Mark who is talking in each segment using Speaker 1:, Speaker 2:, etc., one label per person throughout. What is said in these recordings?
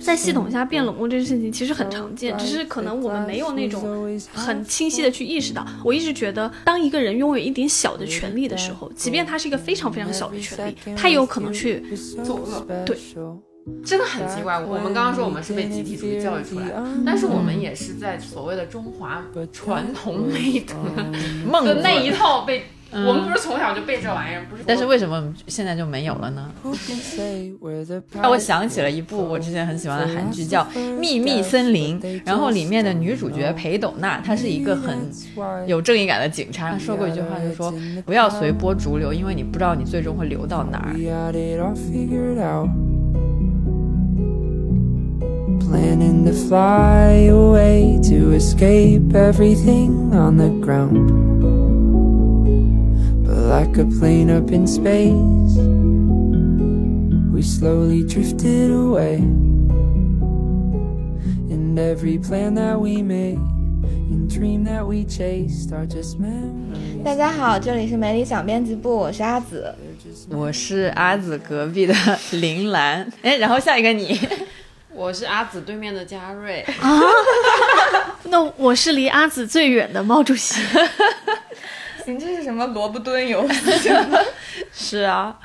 Speaker 1: 在系统下变冷漠这件事情其实很常见，只是可能我们没有那种很清晰的去意识到。我一直觉得，当一个人拥有一点小的权利的时候，即便他是一个非常非常小的权利，他也有可能去
Speaker 2: 作恶。
Speaker 1: 对。
Speaker 2: 真的很奇怪，我们刚刚说我们是被集体主义教育出来的，但是我们也是在所谓的中华传统美德梦的那一套被，我们不是从小就背这玩意儿，不是？
Speaker 3: 但是为什么现在就没有了呢？让 我想起了一部我之前很喜欢的韩剧，叫《秘密森林》，然后里面的女主角裴斗娜，她是一个很有正义感的警察，她说过一句话，就说不要随波逐流，因为你不知道你最终会流到哪儿。planning to fly away to escape everything on the ground. Like a plane up in space, we slowly drifted away. And every plan that we made. And dream that we chased are just memories. 大家好，这里是美理想编辑部，我是阿紫，我是阿紫隔壁的林兰。哎，然后下一个你。
Speaker 2: 我是阿紫对面的嘉瑞
Speaker 1: 啊，那我是离阿紫最远的毛主席。
Speaker 4: 你这是什么萝卜蹲游戏？
Speaker 3: 是啊，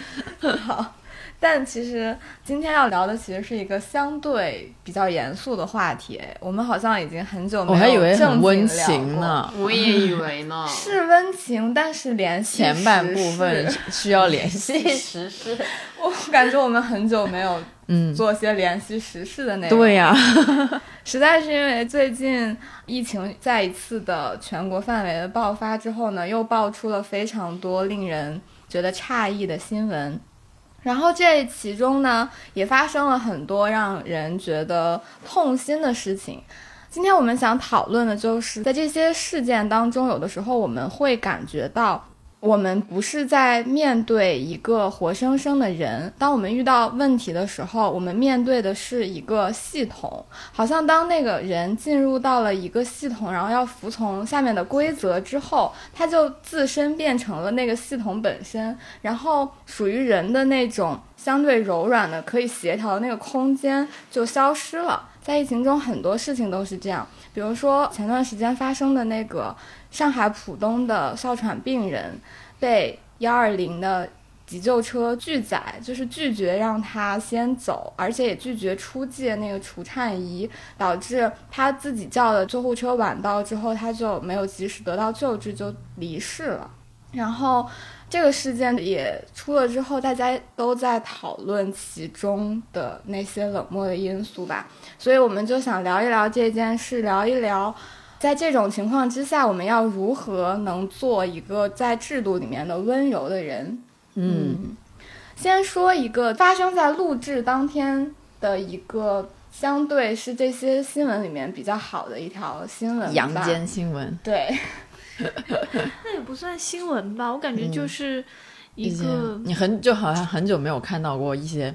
Speaker 4: 好。但其实今天要聊的其实是一个相对比较严肃的话题。我们好像已经很久没有
Speaker 3: 我还以为很温情呢，
Speaker 2: 我也以为呢。
Speaker 4: 是温情，但是联系
Speaker 3: 前半部分需要联系时事。
Speaker 4: 我感觉我们很久没有嗯做些联系时事的内
Speaker 3: 容。对呀，
Speaker 4: 实在是因为最近疫情再一次的全国范围的爆发之后呢，又爆出了非常多令人觉得诧异的新闻。然后这其中呢，也发生了很多让人觉得痛心的事情。今天我们想讨论的就是在这些事件当中，有的时候我们会感觉到。我们不是在面对一个活生生的人。当我们遇到问题的时候，我们面对的是一个系统。好像当那个人进入到了一个系统，然后要服从下面的规则之后，他就自身变成了那个系统本身。然后属于人的那种相对柔软的、可以协调的那个空间就消失了。在疫情中，很多事情都是这样。比如说前段时间发生的那个。上海浦东的哮喘病人被幺二零的急救车拒载，就是拒绝让他先走，而且也拒绝出借那个除颤仪，导致他自己叫的救护车晚到之后，他就没有及时得到救治，就离世了。然后这个事件也出了之后，大家都在讨论其中的那些冷漠的因素吧，所以我们就想聊一聊这件事，聊一聊。在这种情况之下，我们要如何能做一个在制度里面的温柔的人？嗯，先说一个发生在录制当天的一个相对是这些新闻里面比较好的一条新闻，
Speaker 3: 阳间新闻。
Speaker 4: 对，
Speaker 1: 那也不算新闻吧，我感觉就是一个
Speaker 3: 你很就好像很久没有看到过一些。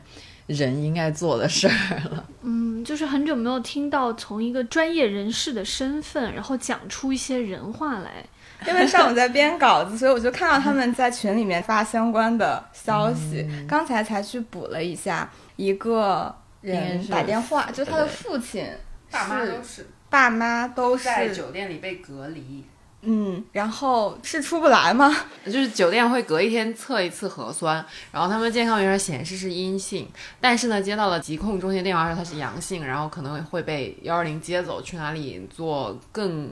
Speaker 3: 人应该做的事儿了。
Speaker 1: 嗯，就是很久没有听到从一个专业人士的身份，然后讲出一些人话来。
Speaker 4: 因为上午在编稿子，所以我就看到他们在群里面发相关的消息。刚才才去补了一下，一个人打电话，就他的父亲，
Speaker 2: 爸妈都是，
Speaker 4: 爸妈都是
Speaker 2: 在酒店里被隔离。
Speaker 4: 嗯，然后是出不来吗？
Speaker 2: 就是酒店会隔一天测一次核酸，然后他们健康员显示是阴性，但是呢，接到了疾控中心电话说他是阳性，然后可能会被幺二零接走去哪里做更，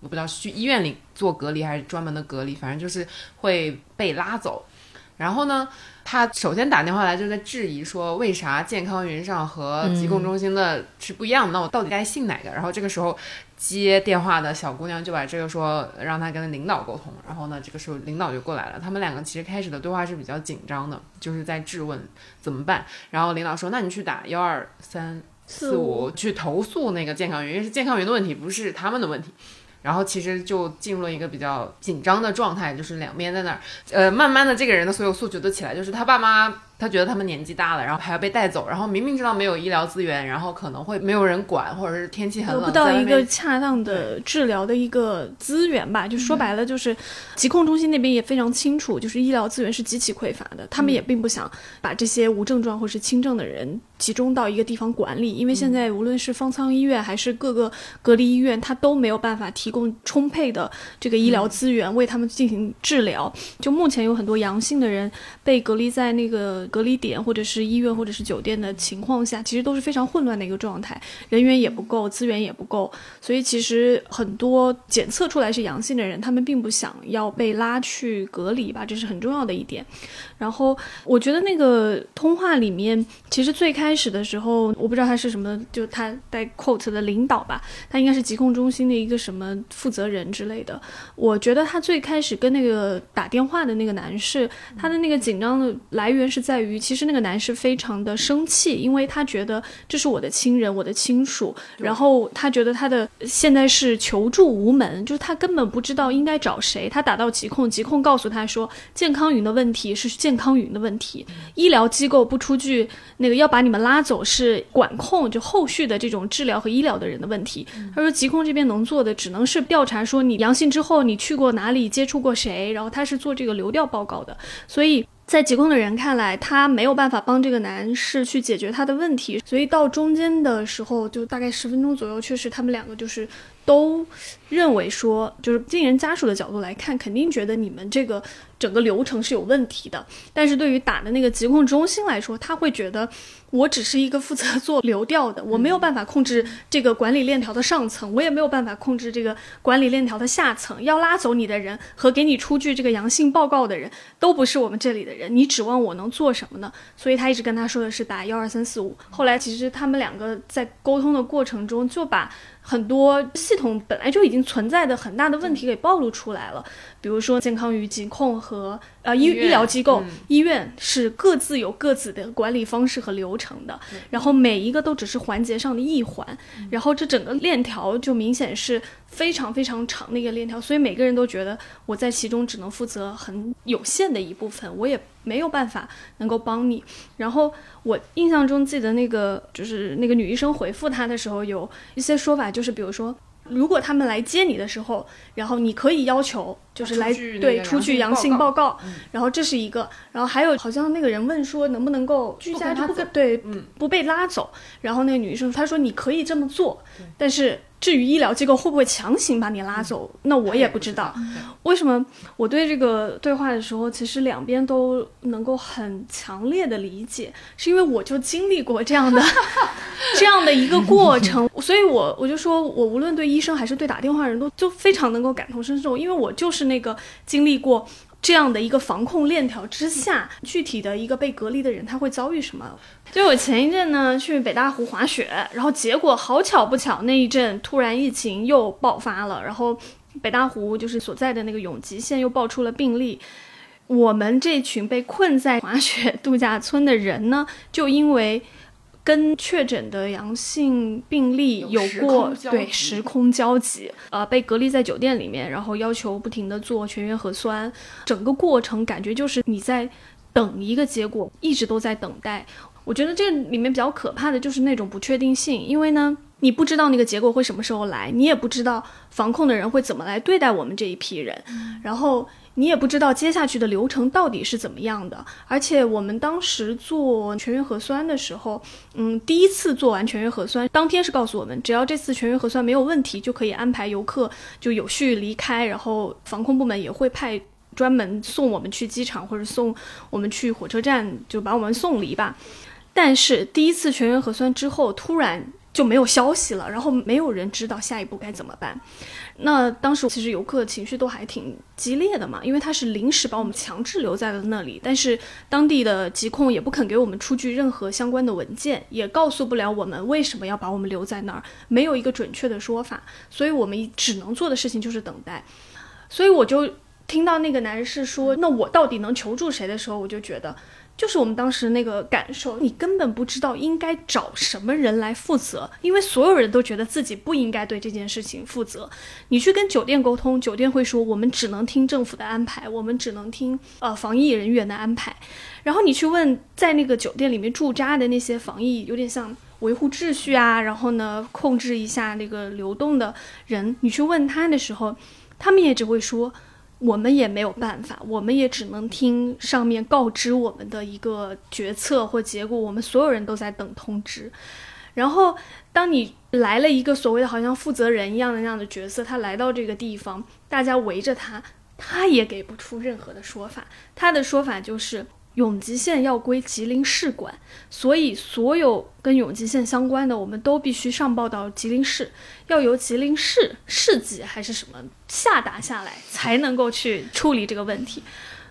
Speaker 2: 我不知道去医院里做隔离还是专门的隔离，反正就是会被拉走。然后呢，他首先打电话来就在质疑说，为啥健康云上和疾控中心的是不一样的？那我到底该信哪个？然后这个时候。接电话的小姑娘就把这个说，让她跟领导沟通。然后呢，这个时候领导就过来了。他们两个其实开始的对话是比较紧张的，就是在质问怎么办。然后领导说：“那你去打幺二三四五去投诉那个健康员，因为是健康员的问题，不是他们的问题。”然后其实就进入了一个比较紧张的状态，就是两边在那儿，呃，慢慢的这个人的所有诉求都起来，就是他爸妈他觉得他们年纪大了，然后还要被带走，然后明明知道没有医疗资源，然后可能会没有人管，或者是天气很冷，
Speaker 1: 得不到一个恰当的治疗的一个资源吧。就说白了，就是疾控中心那边也非常清楚，就是医疗资源是极其匮乏的，他们也并不想把这些无症状或是轻症的人。集中到一个地方管理，因为现在无论是方舱医院还是各个隔离医院，它都没有办法提供充沛的这个医疗资源为他们进行治疗。就目前有很多阳性的人被隔离在那个隔离点或者是医院或者是酒店的情况下，其实都是非常混乱的一个状态，人员也不够，资源也不够。所以其实很多检测出来是阳性的人，他们并不想要被拉去隔离吧，这是很重要的一点。然后我觉得那个通话里面，其实最开始的时候，我不知道他是什么，就他带 quote 的领导吧，他应该是疾控中心的一个什么负责人之类的。我觉得他最开始跟那个打电话的那个男士，他的那个紧张的来源是在于，其实那个男士非常的生气，因为他觉得这是我的亲人，我的亲属，然后他觉得他的现在是求助无门，就是他根本不知道应该找谁。他打到疾控，疾控告诉他说，健康云的问题是。健康云的问题，医疗机构不出具那个要把你们拉走是管控，就后续的这种治疗和医疗的人的问题。他说疾控这边能做的只能是调查，说你阳性之后你去过哪里，接触过谁，然后他是做这个流调报告的。所以在疾控的人看来，他没有办法帮这个男士去解决他的问题。所以到中间的时候，就大概十分钟左右，确实他们两个就是都认为说，就是病人家属的角度来看，肯定觉得你们这个。整个流程是有问题的，但是对于打的那个疾控中心来说，他会觉得我只是一个负责做流调的，我没有办法控制这个管理链条的上层，我也没有办法控制这个管理链条的下层。要拉走你的人和给你出具这个阳性报告的人都不是我们这里的人，你指望我能做什么呢？所以他一直跟他说的是打幺二三四五。后来其实他们两个在沟通的过程中就把。很多系统本来就已经存在的很大的问题给暴露出来了，比如说健康与疾控和呃医医疗机构医院是各自有各自的管理方式和流程的，然后每一个都只是环节上的一环，然后这整个链条就明显是非常非常长的一个链条，所以每个人都觉得我在其中只能负责很有限的一部分，我也。没有办法能够帮你。然后我印象中记得那个就是那个女医生回复他的时候，有一些说法，就是比如说，如果他们来接你的时候，然后你可以要求就是来对出具阳性报告，然后这是一个。然后还有好像那个人问说能不能够居家不对不被拉走，然后那个女医生她说你可以这么做，但是。至于医疗机构会不会强行把你拉走，那我也不知道。为什么我对这个对话的时候，其实两边都能够很强烈的理解，是因为我就经历过这样的 这样的一个过程，所以我我就说我无论对医生还是对打电话人都就非常能够感同身受，因为我就是那个经历过这样的一个防控链条之下，具体的一个被隔离的人他会遭遇什么。就我前一阵呢去北大湖滑雪，然后结果好巧不巧，那一阵突然疫情又爆发了，然后北大湖就是所在的那个永吉县又爆出了病例。我们这群被困在滑雪度假村的人呢，就因为跟确诊的阳性病例有过对时空交集，呃，被隔离在酒店里面，然后要求不停的做全员核酸，整个过程感觉就是你在等一个结果，一直都在等待。我觉得这里面比较可怕的就是那种不确定性，因为呢，你不知道那个结果会什么时候来，你也不知道防控的人会怎么来对待我们这一批人，然后你也不知道接下去的流程到底是怎么样的。而且我们当时做全员核酸的时候，嗯，第一次做完全员核酸，当天是告诉我们，只要这次全员核酸没有问题，就可以安排游客就有序离开，然后防控部门也会派专门送我们去机场或者送我们去火车站，就把我们送离吧。但是第一次全员核酸之后，突然就没有消息了，然后没有人知道下一步该怎么办。那当时其实游客的情绪都还挺激烈的嘛，因为他是临时把我们强制留在了那里，但是当地的疾控也不肯给我们出具任何相关的文件，也告诉不了我们为什么要把我们留在那儿，没有一个准确的说法，所以我们只能做的事情就是等待。所以我就听到那个男士说：“那我到底能求助谁？”的时候，我就觉得。就是我们当时那个感受，你根本不知道应该找什么人来负责，因为所有人都觉得自己不应该对这件事情负责。你去跟酒店沟通，酒店会说我们只能听政府的安排，我们只能听呃防疫人员的安排。然后你去问在那个酒店里面驻扎的那些防疫，有点像维护秩序啊，然后呢控制一下那个流动的人，你去问他的时候，他们也只会说。我们也没有办法，我们也只能听上面告知我们的一个决策或结果。我们所有人都在等通知。然后，当你来了一个所谓的好像负责人一样的那样的角色，他来到这个地方，大家围着他，他也给不出任何的说法。他的说法就是。永吉县要归吉林市管，所以所有跟永吉县相关的，我们都必须上报到吉林市，要由吉林市市级还是什么下达下来，才能够去处理这个问题。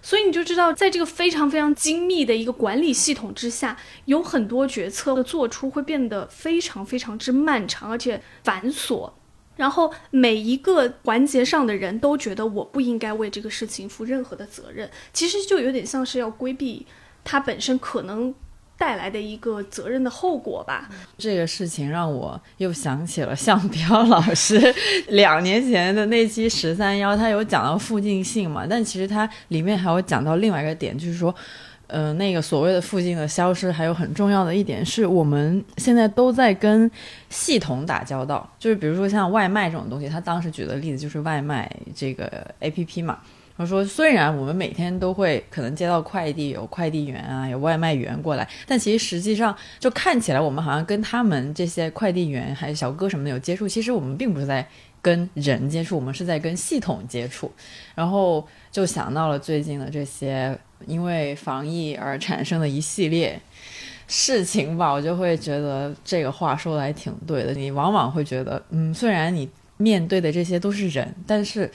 Speaker 1: 所以你就知道，在这个非常非常精密的一个管理系统之下，有很多决策的做出会变得非常非常之漫长，而且繁琐。然后每一个环节上的人都觉得我不应该为这个事情负任何的责任，其实就有点像是要规避它本身可能带来的一个责任的后果吧。
Speaker 3: 这个事情让我又想起了向彪老师两年前的那期十三幺，他有讲到附近性嘛，但其实他里面还有讲到另外一个点，就是说。呃，那个所谓的附近的消失，还有很重要的一点是，我们现在都在跟系统打交道。就是比如说像外卖这种东西，他当时举的例子就是外卖这个 A P P 嘛。他说，虽然我们每天都会可能接到快递，有快递员啊，有外卖员过来，但其实实际上就看起来我们好像跟他们这些快递员还有小哥什么的有接触，其实我们并不是在跟人接触，我们是在跟系统接触。然后就想到了最近的这些。因为防疫而产生的一系列事情吧，我就会觉得这个话说的还挺对的。你往往会觉得，嗯，虽然你面对的这些都是人，但是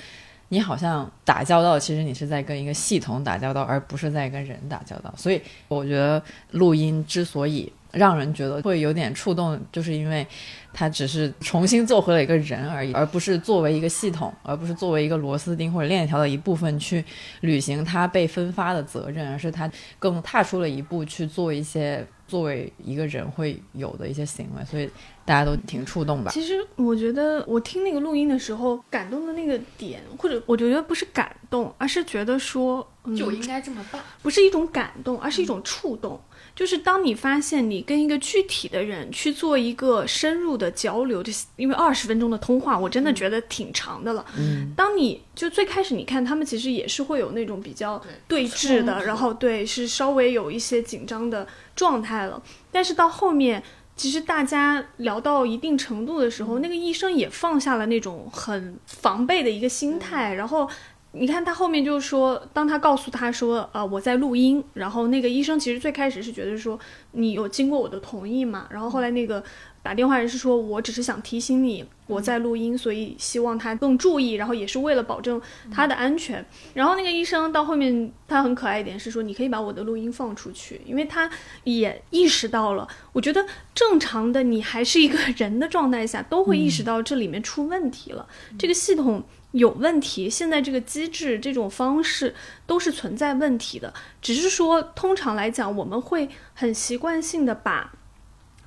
Speaker 3: 你好像打交道，其实你是在跟一个系统打交道，而不是在跟人打交道。所以，我觉得录音之所以让人觉得会有点触动，就是因为。他只是重新做回了一个人而已，而不是作为一个系统，而不是作为一个螺丝钉或者链条的一部分去履行他被分发的责任，而是他更踏出了一步去做一些作为一个人会有的一些行为，所以大家都挺触动吧。
Speaker 1: 其实我觉得我听那个录音的时候，感动的那个点，或者我觉得不是感动，而是觉得说
Speaker 2: 就应该这么办，
Speaker 1: 不是一种感动，而是一种触动。就是当你发现你跟一个具体的人去做一个深入的交流，就因为二十分钟的通话，我真的觉得挺长的了。嗯，当你就最开始你看他们其实也是会有那种比较对峙的，然后对是稍微有一些紧张的状态了。但是到后面，其实大家聊到一定程度的时候，那个医生也放下了那种很防备的一个心态，然后。你看他后面就是说，当他告诉他说，呃，我在录音，然后那个医生其实最开始是觉得说，你有经过我的同意嘛？然后后来那个打电话人是说，我只是想提醒你我在录音，所以希望他更注意，然后也是为了保证他的安全。然后那个医生到后面他很可爱一点是说，你可以把我的录音放出去，因为他也意识到了，我觉得正常的你还是一个 人的状态下，都会意识到这里面出问题了，这个系统。有问题，现在这个机制这种方式都是存在问题的。只是说，通常来讲，我们会很习惯性的把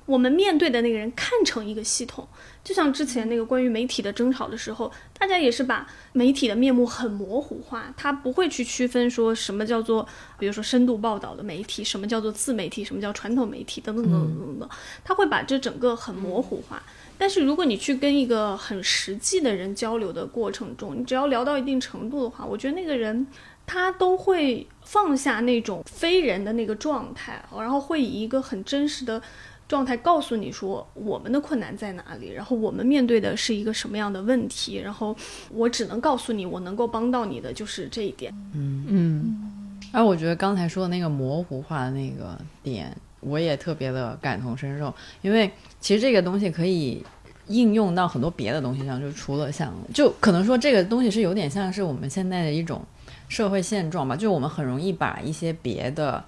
Speaker 1: 我们面对的那个人看成一个系统。就像之前那个关于媒体的争吵的时候，大家也是把媒体的面目很模糊化，他不会去区分说什么叫做，比如说深度报道的媒体，什么叫做自媒体，什么叫传统媒体，等等等等等等，他会把这整个很模糊化。但是如果你去跟一个很实际的人交流的过程中，你只要聊到一定程度的话，我觉得那个人他都会放下那种非人的那个状态，然后会以一个很真实的状态告诉你说我们的困难在哪里，然后我们面对的是一个什么样的问题，然后我只能告诉你我能够帮到你的就是这一点。
Speaker 3: 嗯嗯。而我觉得刚才说的那个模糊化的那个点。我也特别的感同身受，因为其实这个东西可以应用到很多别的东西上，就除了像，就可能说这个东西是有点像是我们现在的一种社会现状吧，就我们很容易把一些别的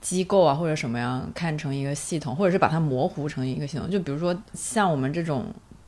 Speaker 3: 机构啊或者什么样看成一个系统，或者是把它模糊成一个系统。就比如说像我们这种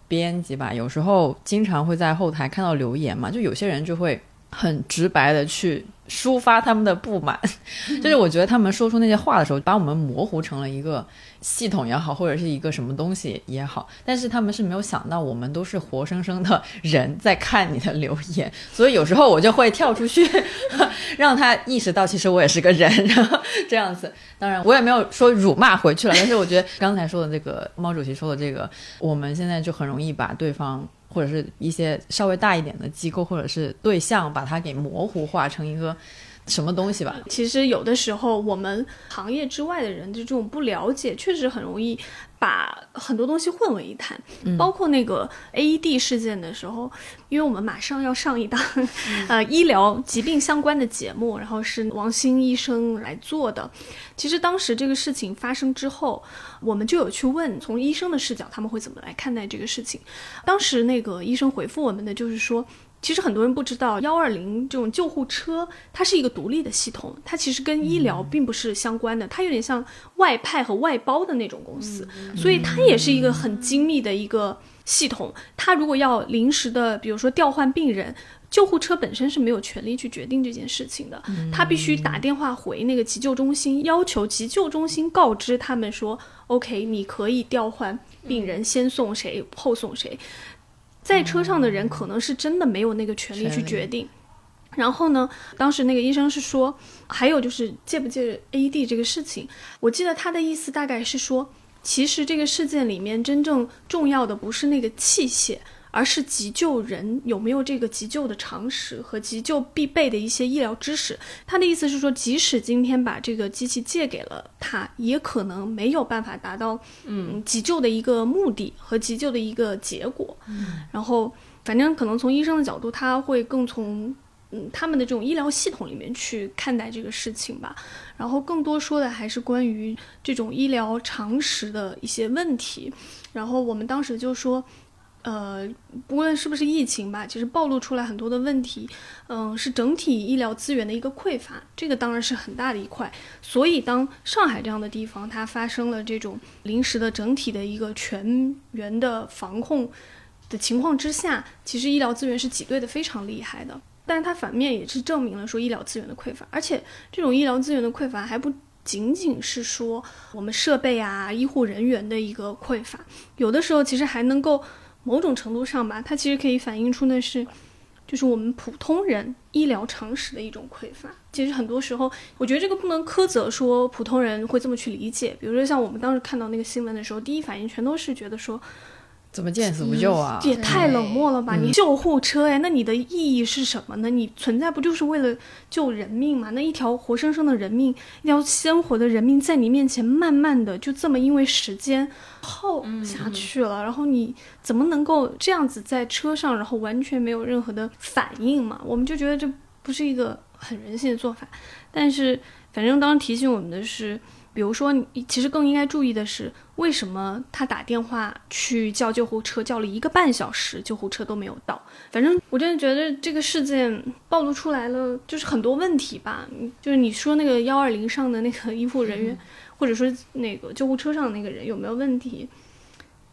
Speaker 3: 编辑吧，有时候经常会在后台看到留言嘛，就有些人就会很直白的去。抒发他们的不满，就是我觉得他们说出那些话的时候，把我们模糊成了一个系统也好，或者是一个什么东西也好。但是他们是没有想到，我们都是活生生的人在看你的留言，所以有时候我就会跳出去，让他意识到其实我也是个人，然后这样子。当然，我也没有说辱骂回去了，但是我觉得刚才说的这个毛主席说的这个，我们现在就很容易把对方。或者是一些稍微大一点的机构，或者是对象，把它给模糊化成一个什么东西吧。
Speaker 1: 其实有的时候，我们行业之外的人就这种不了解，确实很容易。把很多东西混为一谈，包括那个 AED 事件的时候，因为我们马上要上一档 呃医疗疾病相关的节目，然后是王鑫医生来做的。其实当时这个事情发生之后，我们就有去问从医生的视角，他们会怎么来看待这个事情。当时那个医生回复我们的就是说。其实很多人不知道，幺二零这种救护车，它是一个独立的系统，它其实跟医疗并不是相关的，它有点像外派和外包的那种公司，所以它也是一个很精密的一个系统。它如果要临时的，比如说调换病人，救护车本身是没有权利去决定这件事情的，他必须打电话回那个急救中心，要求急救中心告知他们说，OK，你可以调换病人，先送谁，后送谁。在车上的人可能是真的没有那个权利去决定。然后呢，当时那个医生是说，还有就是借不借 AED 这个事情，我记得他的意思大概是说，其实这个事件里面真正重要的不是那个器械。而是急救人有没有这个急救的常识和急救必备的一些医疗知识？他的意思是说，即使今天把这个机器借给了他，也可能没有办法达到嗯急救的一个目的和急救的一个结果。然后，反正可能从医生的角度，他会更从嗯他们的这种医疗系统里面去看待这个事情吧。然后，更多说的还是关于这种医疗常识的一些问题。然后，我们当时就说。呃，不论是不是疫情吧，其实暴露出来很多的问题，嗯，是整体医疗资源的一个匮乏，这个当然是很大的一块。所以，当上海这样的地方它发生了这种临时的整体的一个全员的防控的情况之下，其实医疗资源是挤兑的非常厉害的。但是它反面也是证明了说医疗资源的匮乏，而且这种医疗资源的匮乏还不仅仅是说我们设备啊、医护人员的一个匮乏，有的时候其实还能够。某种程度上吧，它其实可以反映出的是，就是我们普通人医疗常识的一种匮乏。其实很多时候，我觉得这个不能苛责说普通人会这么去理解。比如说像我们当时看到那个新闻的时候，第一反应全都是觉得说。
Speaker 3: 怎么见死不救啊？
Speaker 1: 也太冷漠了吧！你救护车哎，那你的意义是什么呢？你存在不就是为了救人命吗？那一条活生生的人命，一条鲜活的人命，在你面前慢慢的就这么因为时间耗下去了，然后你怎么能够这样子在车上，然后完全没有任何的反应嘛？我们就觉得这不是一个很人性的做法。但是反正当时提醒我们的是。比如说，你其实更应该注意的是，为什么他打电话去叫救护车，叫了一个半小时，救护车都没有到。反正我真的觉得这个事件暴露出来了，就是很多问题吧。就是你说那个幺二零上的那个医护人员，或者说那个救护车上的那个人有没有问题？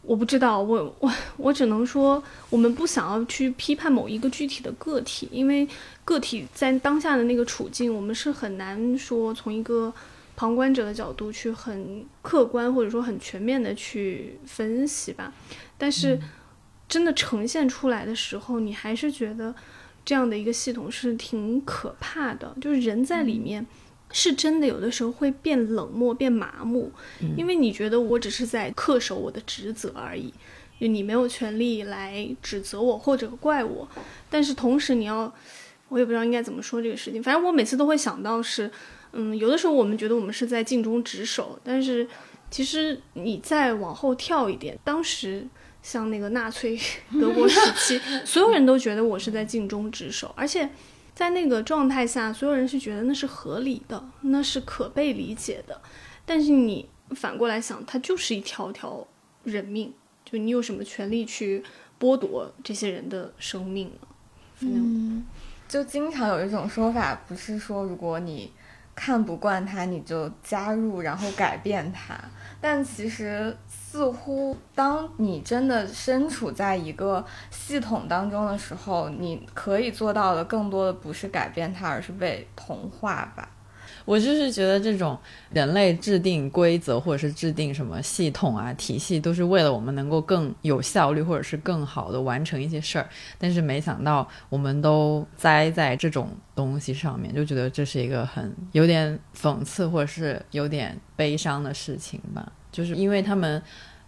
Speaker 1: 我不知道，我我我只能说，我们不想要去批判某一个具体的个体，因为个体在当下的那个处境，我们是很难说从一个。旁观者的角度去很客观或者说很全面的去分析吧，但是真的呈现出来的时候，你还是觉得这样的一个系统是挺可怕的。就是人在里面是真的有的时候会变冷漠、变麻木，因为你觉得我只是在恪守我的职责而已，就你没有权利来指责我或者怪我。但是同时你要，我也不知道应该怎么说这个事情，反正我每次都会想到是。嗯，有的时候我们觉得我们是在尽忠职守，但是其实你再往后跳一点，当时像那个纳粹 德国时期，所有人都觉得我是在尽忠职守，而且在那个状态下，所有人是觉得那是合理的，那是可被理解的。但是你反过来想，它就是一条条人命，就你有什么权利去剥夺这些人的生命呢？
Speaker 4: 嗯，就经常有一种说法，不是说如果你。看不惯他，你就加入，然后改变他。但其实，似乎当你真的身处在一个系统当中的时候，你可以做到的更多的不是改变它，而是被同化吧。
Speaker 3: 我就是觉得这种人类制定规则或者是制定什么系统啊体系，都是为了我们能够更有效率或者是更好的完成一些事儿。但是没想到我们都栽在这种东西上面，就觉得这是一个很有点讽刺或者是有点悲伤的事情吧。就是因为他们，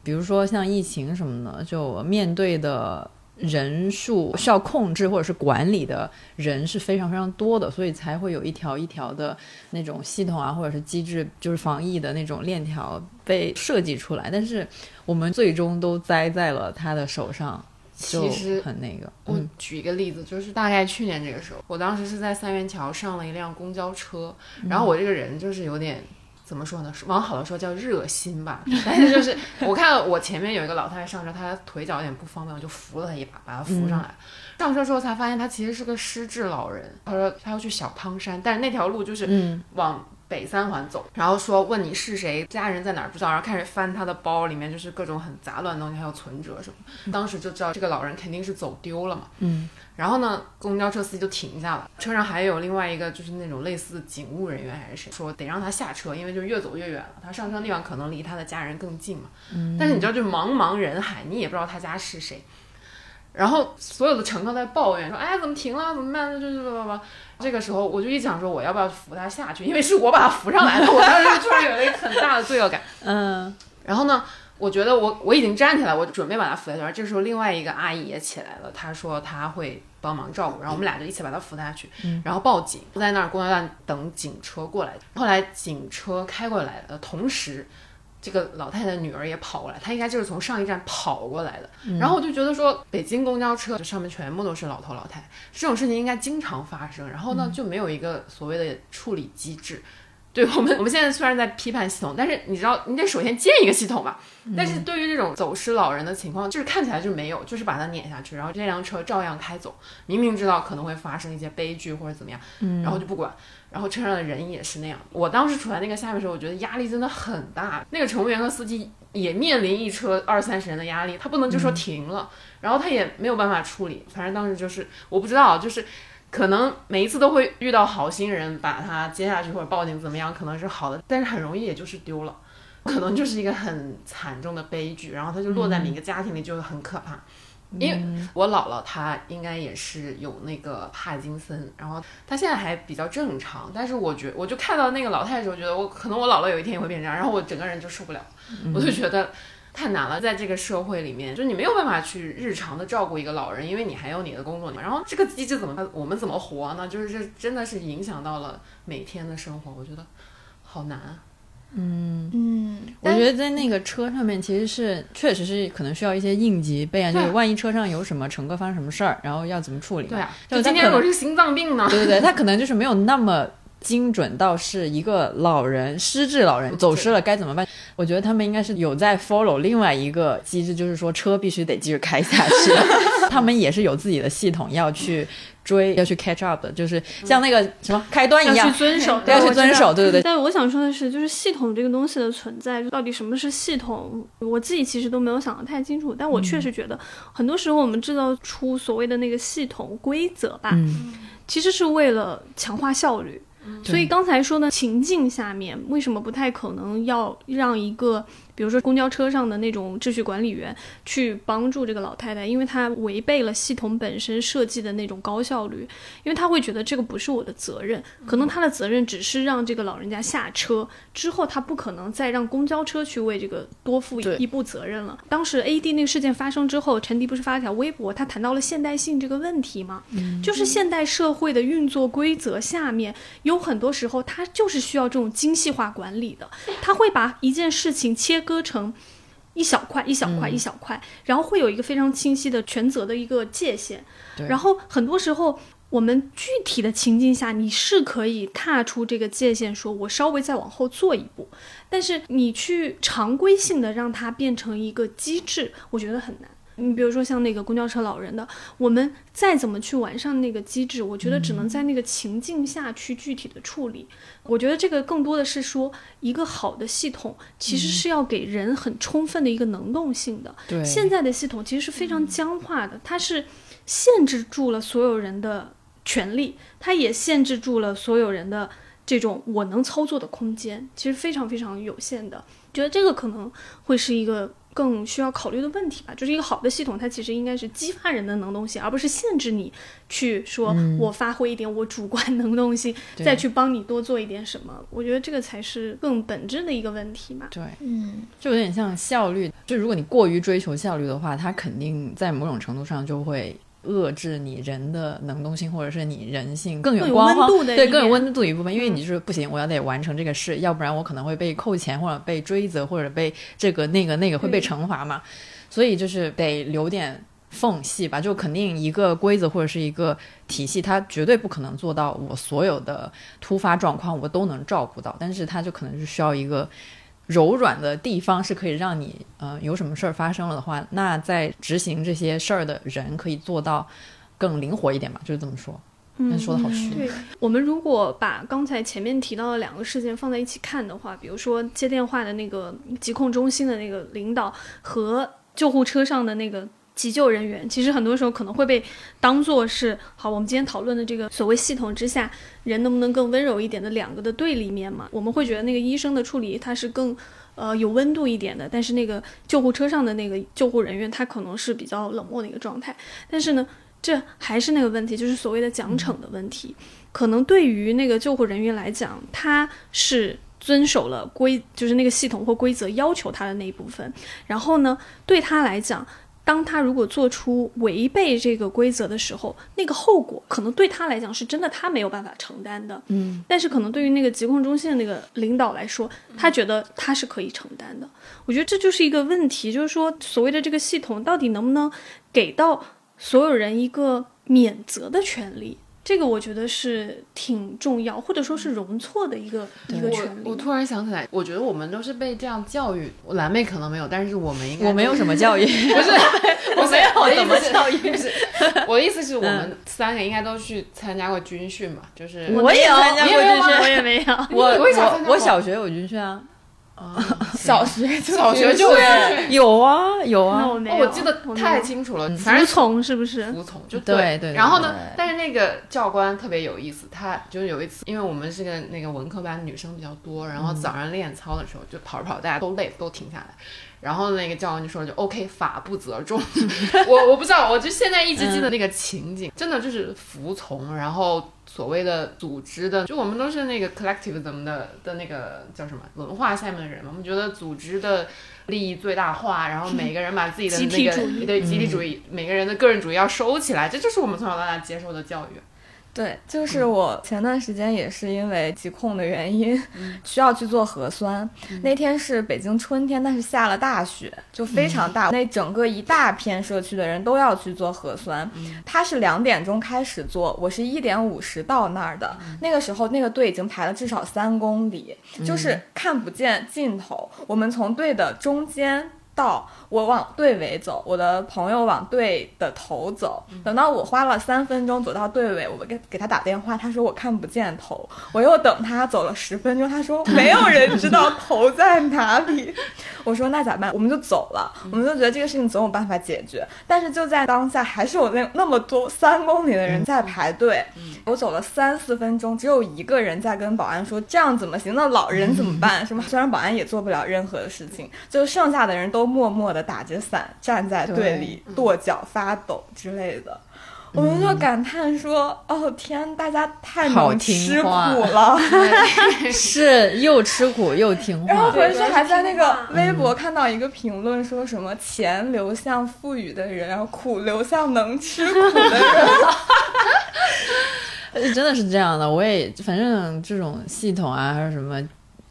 Speaker 3: 比如说像疫情什么的，就面对的。人数需要控制或者是管理的人是非常非常多的，所以才会有一条一条的那种系统啊，或者是机制，就是防疫的那种链条被设计出来。但是我们最终都栽在了他的手上，
Speaker 2: 其实
Speaker 3: 很那个。
Speaker 2: 我举一个例子，就是大概去年这个时候，我当时是在三元桥上了一辆公交车，然后我这个人就是有点。怎么说呢？往好的说叫热心吧，但是就是 我看我前面有一个老太太上车，她腿脚有点不方便，我就扶了她一把，把她扶上来。上车之后才发现她其实是个失智老人。她说她要去小汤山，但是那条路就是往北三环走。然后说问你是谁，家人在哪儿不知道，然后开始翻他的包，里面就是各种很杂乱的东西，还有存折什么。当时就知道这个老人肯定是走丢了嘛。
Speaker 3: 嗯。
Speaker 2: 然后呢，公交车司机就停下了，车上还有另外一个就是那种类似警务人员还是谁，说得让他下车，因为就越走越远了，他上车地方可能离他的家人更近嘛。嗯。但是你知道，就茫茫人海，你也不知道他家是谁。然后所有的乘客在抱怨说：“哎，怎么停了？怎么办？就是叭叭叭。”这个时候我就一想说，我要不要扶他下去？因为是我把他扶上来的，我当时突然有了一个很大的罪恶感。
Speaker 3: 嗯。
Speaker 2: 然后呢？我觉得我我已经站起来，我准备把他扶下去。这时候另外一个阿姨也起来了，她说她会帮忙照顾，然后我们俩就一起把他扶下去，然后报警，在那儿公交站等警车过来。后来警车开过来的同时，这个老太太女儿也跑过来，她应该就是从上一站跑过来的。然后我就觉得说，北京公交车上面全部都是老头老太太，这种事情应该经常发生。然后呢，就没有一个所谓的处理机制。对我们，我们现在虽然在批判系统，但是你知道，你得首先建一个系统吧。但是对于这种走失老人的情况，就是看起来就没有，就是把他撵下去，然后这辆车照样开走，明明知道可能会发生一些悲剧或者怎么样，然后就不管，然后车上的人也是那样。我当时处在那个下面的时候，我觉得压力真的很大。那个乘务员和司机也面临一车二三十人的压力，他不能就说停了，然后他也没有办法处理。反正当时就是我不知道，就是。可能每一次都会遇到好心人把他接下去或者报警怎么样，可能是好的，但是很容易也就是丢了，可能就是一个很惨重的悲剧，然后他就落在每个家庭里就很可怕。因为我姥姥她应该也是有那个帕金森，然后她现在还比较正常，但是我觉我就看到那个老太太时候，觉得我可能我姥姥有一天也会变这样，然后我整个人就受不了，我就觉得。太难了，在这个社会里面，就是你没有办法去日常的照顾一个老人，因为你还有你的工作。然后这个机制怎么，我们怎么活呢？就是这真的是影响到了每天的生活，我觉得好难。
Speaker 3: 嗯嗯，我觉得在那个车上面，其实是确实是可能需要一些应急备案，就是万一车上有什么乘客发生什么事儿，然后要怎么处理。
Speaker 2: 对啊，就今天我是心脏病呢。
Speaker 3: 对对对，他可能就是没有那么。精准到是一个老人失智老人走失了该怎么办？我觉得他们应该是有在 follow 另外一个机制，就是说车必须得继续开下去。他们也是有自己的系统要去追，要去 catch up 的，就是像那个什么开端一样，
Speaker 1: 要去遵守，
Speaker 3: 要去遵守。对对对。
Speaker 1: 但我想说的是，就是系统这个东西的存在，到底什么是系统？我自己其实都没有想得太清楚。但我确实觉得，很多时候我们制造出所谓的那个系统规则吧，其实是为了强化效率。所以刚才说的情境下面，为什么不太可能要让一个？比如说公交车上的那种秩序管理员去帮助这个老太太，因为她违背了系统本身设计的那种高效率，因为她会觉得这个不是我的责任，可能她的责任只是让这个老人家下车之后，她不可能再让公交车去为这个多负一步责任了。当时 A D 那个事件发生之后，陈迪不是发了条微博，他谈到了现代性这个问题吗？就是现代社会的运作规则下面有很多时候，它就是需要这种精细化管理的，他会把一件事情切。割成一小块一小块一小块，然后会有一个非常清晰的权责的一个界限。然后很多时候，我们具体的情境下，你是可以踏出这个界限，说我稍微再往后做一步。但是你去常规性的让它变成一个机制，我觉得很难。你比如说像那个公交车老人的，我们再怎么去完善那个机制，我觉得只能在那个情境下去具体的处理。我觉得这个更多的是说，一个好的系统其实是要给人很充分的一个能动性的。
Speaker 3: 对，
Speaker 1: 现在的系统其实是非常僵化的，它是限制住了所有人的权利，它也限制住了所有人的这种我能操作的空间，其实非常非常有限的。觉得这个可能会是一个。更需要考虑的问题吧，就是一个好的系统，它其实应该是激发人的能动性，而不是限制你去说我发挥一点我主观能动性，再去帮你多做一点什么。我觉得这个才是更本质的一个问题嘛。
Speaker 3: 对，
Speaker 4: 嗯，
Speaker 3: 就有点像效率，就如果你过于追求效率的话，它肯定在某种程度上就会。遏制你人的能动性，或者是你人性更有光
Speaker 1: 度的
Speaker 3: 对更有温度的一部分，因为你就是不行，我要得完成这个事，要不然我可能会被扣钱，或者被追责，或者被这个那个那个会被惩罚嘛。所以就是得留点缝隙吧，就肯定一个规则或者是一个体系，它绝对不可能做到我所有的突发状况我都能照顾到，但是它就可能是需要一个。柔软的地方是可以让你，呃，有什么事儿发生了的话，那在执行这些事儿的人可以做到更灵活一点嘛，就是这么说。
Speaker 1: 嗯，
Speaker 3: 说的好虚。
Speaker 1: 对我们如果把刚才前面提到的两个事件放在一起看的话，比如说接电话的那个疾控中心的那个领导和救护车上的那个。急救人员其实很多时候可能会被当做是好，我们今天讨论的这个所谓系统之下，人能不能更温柔一点的两个的对立面嘛？我们会觉得那个医生的处理他是更，呃，有温度一点的，但是那个救护车上的那个救护人员他可能是比较冷漠的一个状态。但是呢，这还是那个问题，就是所谓的奖惩的问题。可能对于那个救护人员来讲，他是遵守了规，就是那个系统或规则要求他的那一部分。然后呢，对他来讲。当他如果做出违背这个规则的时候，那个后果可能对他来讲是真的，他没有办法承担的。
Speaker 3: 嗯，
Speaker 1: 但是可能对于那个疾控中心的那个领导来说，他觉得他是可以承担的。我觉得这就是一个问题，就是说所谓的这个系统到底能不能给到所有人一个免责的权利？这个我觉得是挺重要，或者说是容错的一个一个权利。
Speaker 2: 我突然想起来，我觉得我们都是被这样教育，蓝妹可能没有，但是我们应该
Speaker 3: 我没有什么教育，不
Speaker 2: 是
Speaker 3: 我没有怎么教育，
Speaker 2: 不是我的意思是我们三个应该都去参加过军训嘛，就是
Speaker 3: 我也参加过军训，
Speaker 1: 我也没有，
Speaker 3: 我我我小学有军训啊。
Speaker 4: 啊，小学
Speaker 2: 小学就
Speaker 3: 有啊有啊，
Speaker 2: 我记得太清楚了。
Speaker 1: 服从是不是？
Speaker 2: 服从就
Speaker 3: 对对。
Speaker 2: 然后呢？但是那个教官特别有意思，他就是有一次，因为我们是个那个文科班，女生比较多，然后早上练操的时候就跑着跑，大家都累，都停下来。然后那个教官就说：“就 OK，法不责众。”我我不知道，我就现在一直记得那个情景，真的就是服从，然后。所谓的组织的，就我们都是那个 collectivism 的的那个叫什么文化下面的人嘛，我们觉得组织的利益最大化，然后每个人把自己的那个对集体主义，每个人的个人主义要收起来，这就是我们从小到大接受的教育。
Speaker 4: 对，就是我前段时间也是因为疾控的原因，需要去做核酸。那天是北京春天，但是下了大雪，就非常大。那整个一大片社区的人都要去做核酸。他是两点钟开始做，我是一点五十到那儿的。那个时候，那个队已经排了至少三公里，就是看不见尽头。我们从队的中间。到我往队尾走，我的朋友往队的头走。等到我花了三分钟走到队尾，我给给他打电话，他说我看不见头。我又等他走了十分钟，他说没有人知道头在哪里。我说那咋办？我们就走了。我们就觉得这个事情总有办法解决。但是就在当下，还是有那那么多三公里的人在排队。我走了三四分钟，只有一个人在跟保安说这样怎么行？那老人怎么办？什么？虽然保安也做不了任何的事情，就剩下的人都。默默的打着伞站在队里，跺脚发抖之类的，我们就感叹说：“哦天，大家太能吃苦了，
Speaker 3: 是又吃苦又听话。”
Speaker 4: 然后回去还在那个微博看到一个评论，说什么钱流向富裕的人，然后苦流向能吃苦的人。
Speaker 3: 真的是这样的，我也反正这种系统啊，还是什么。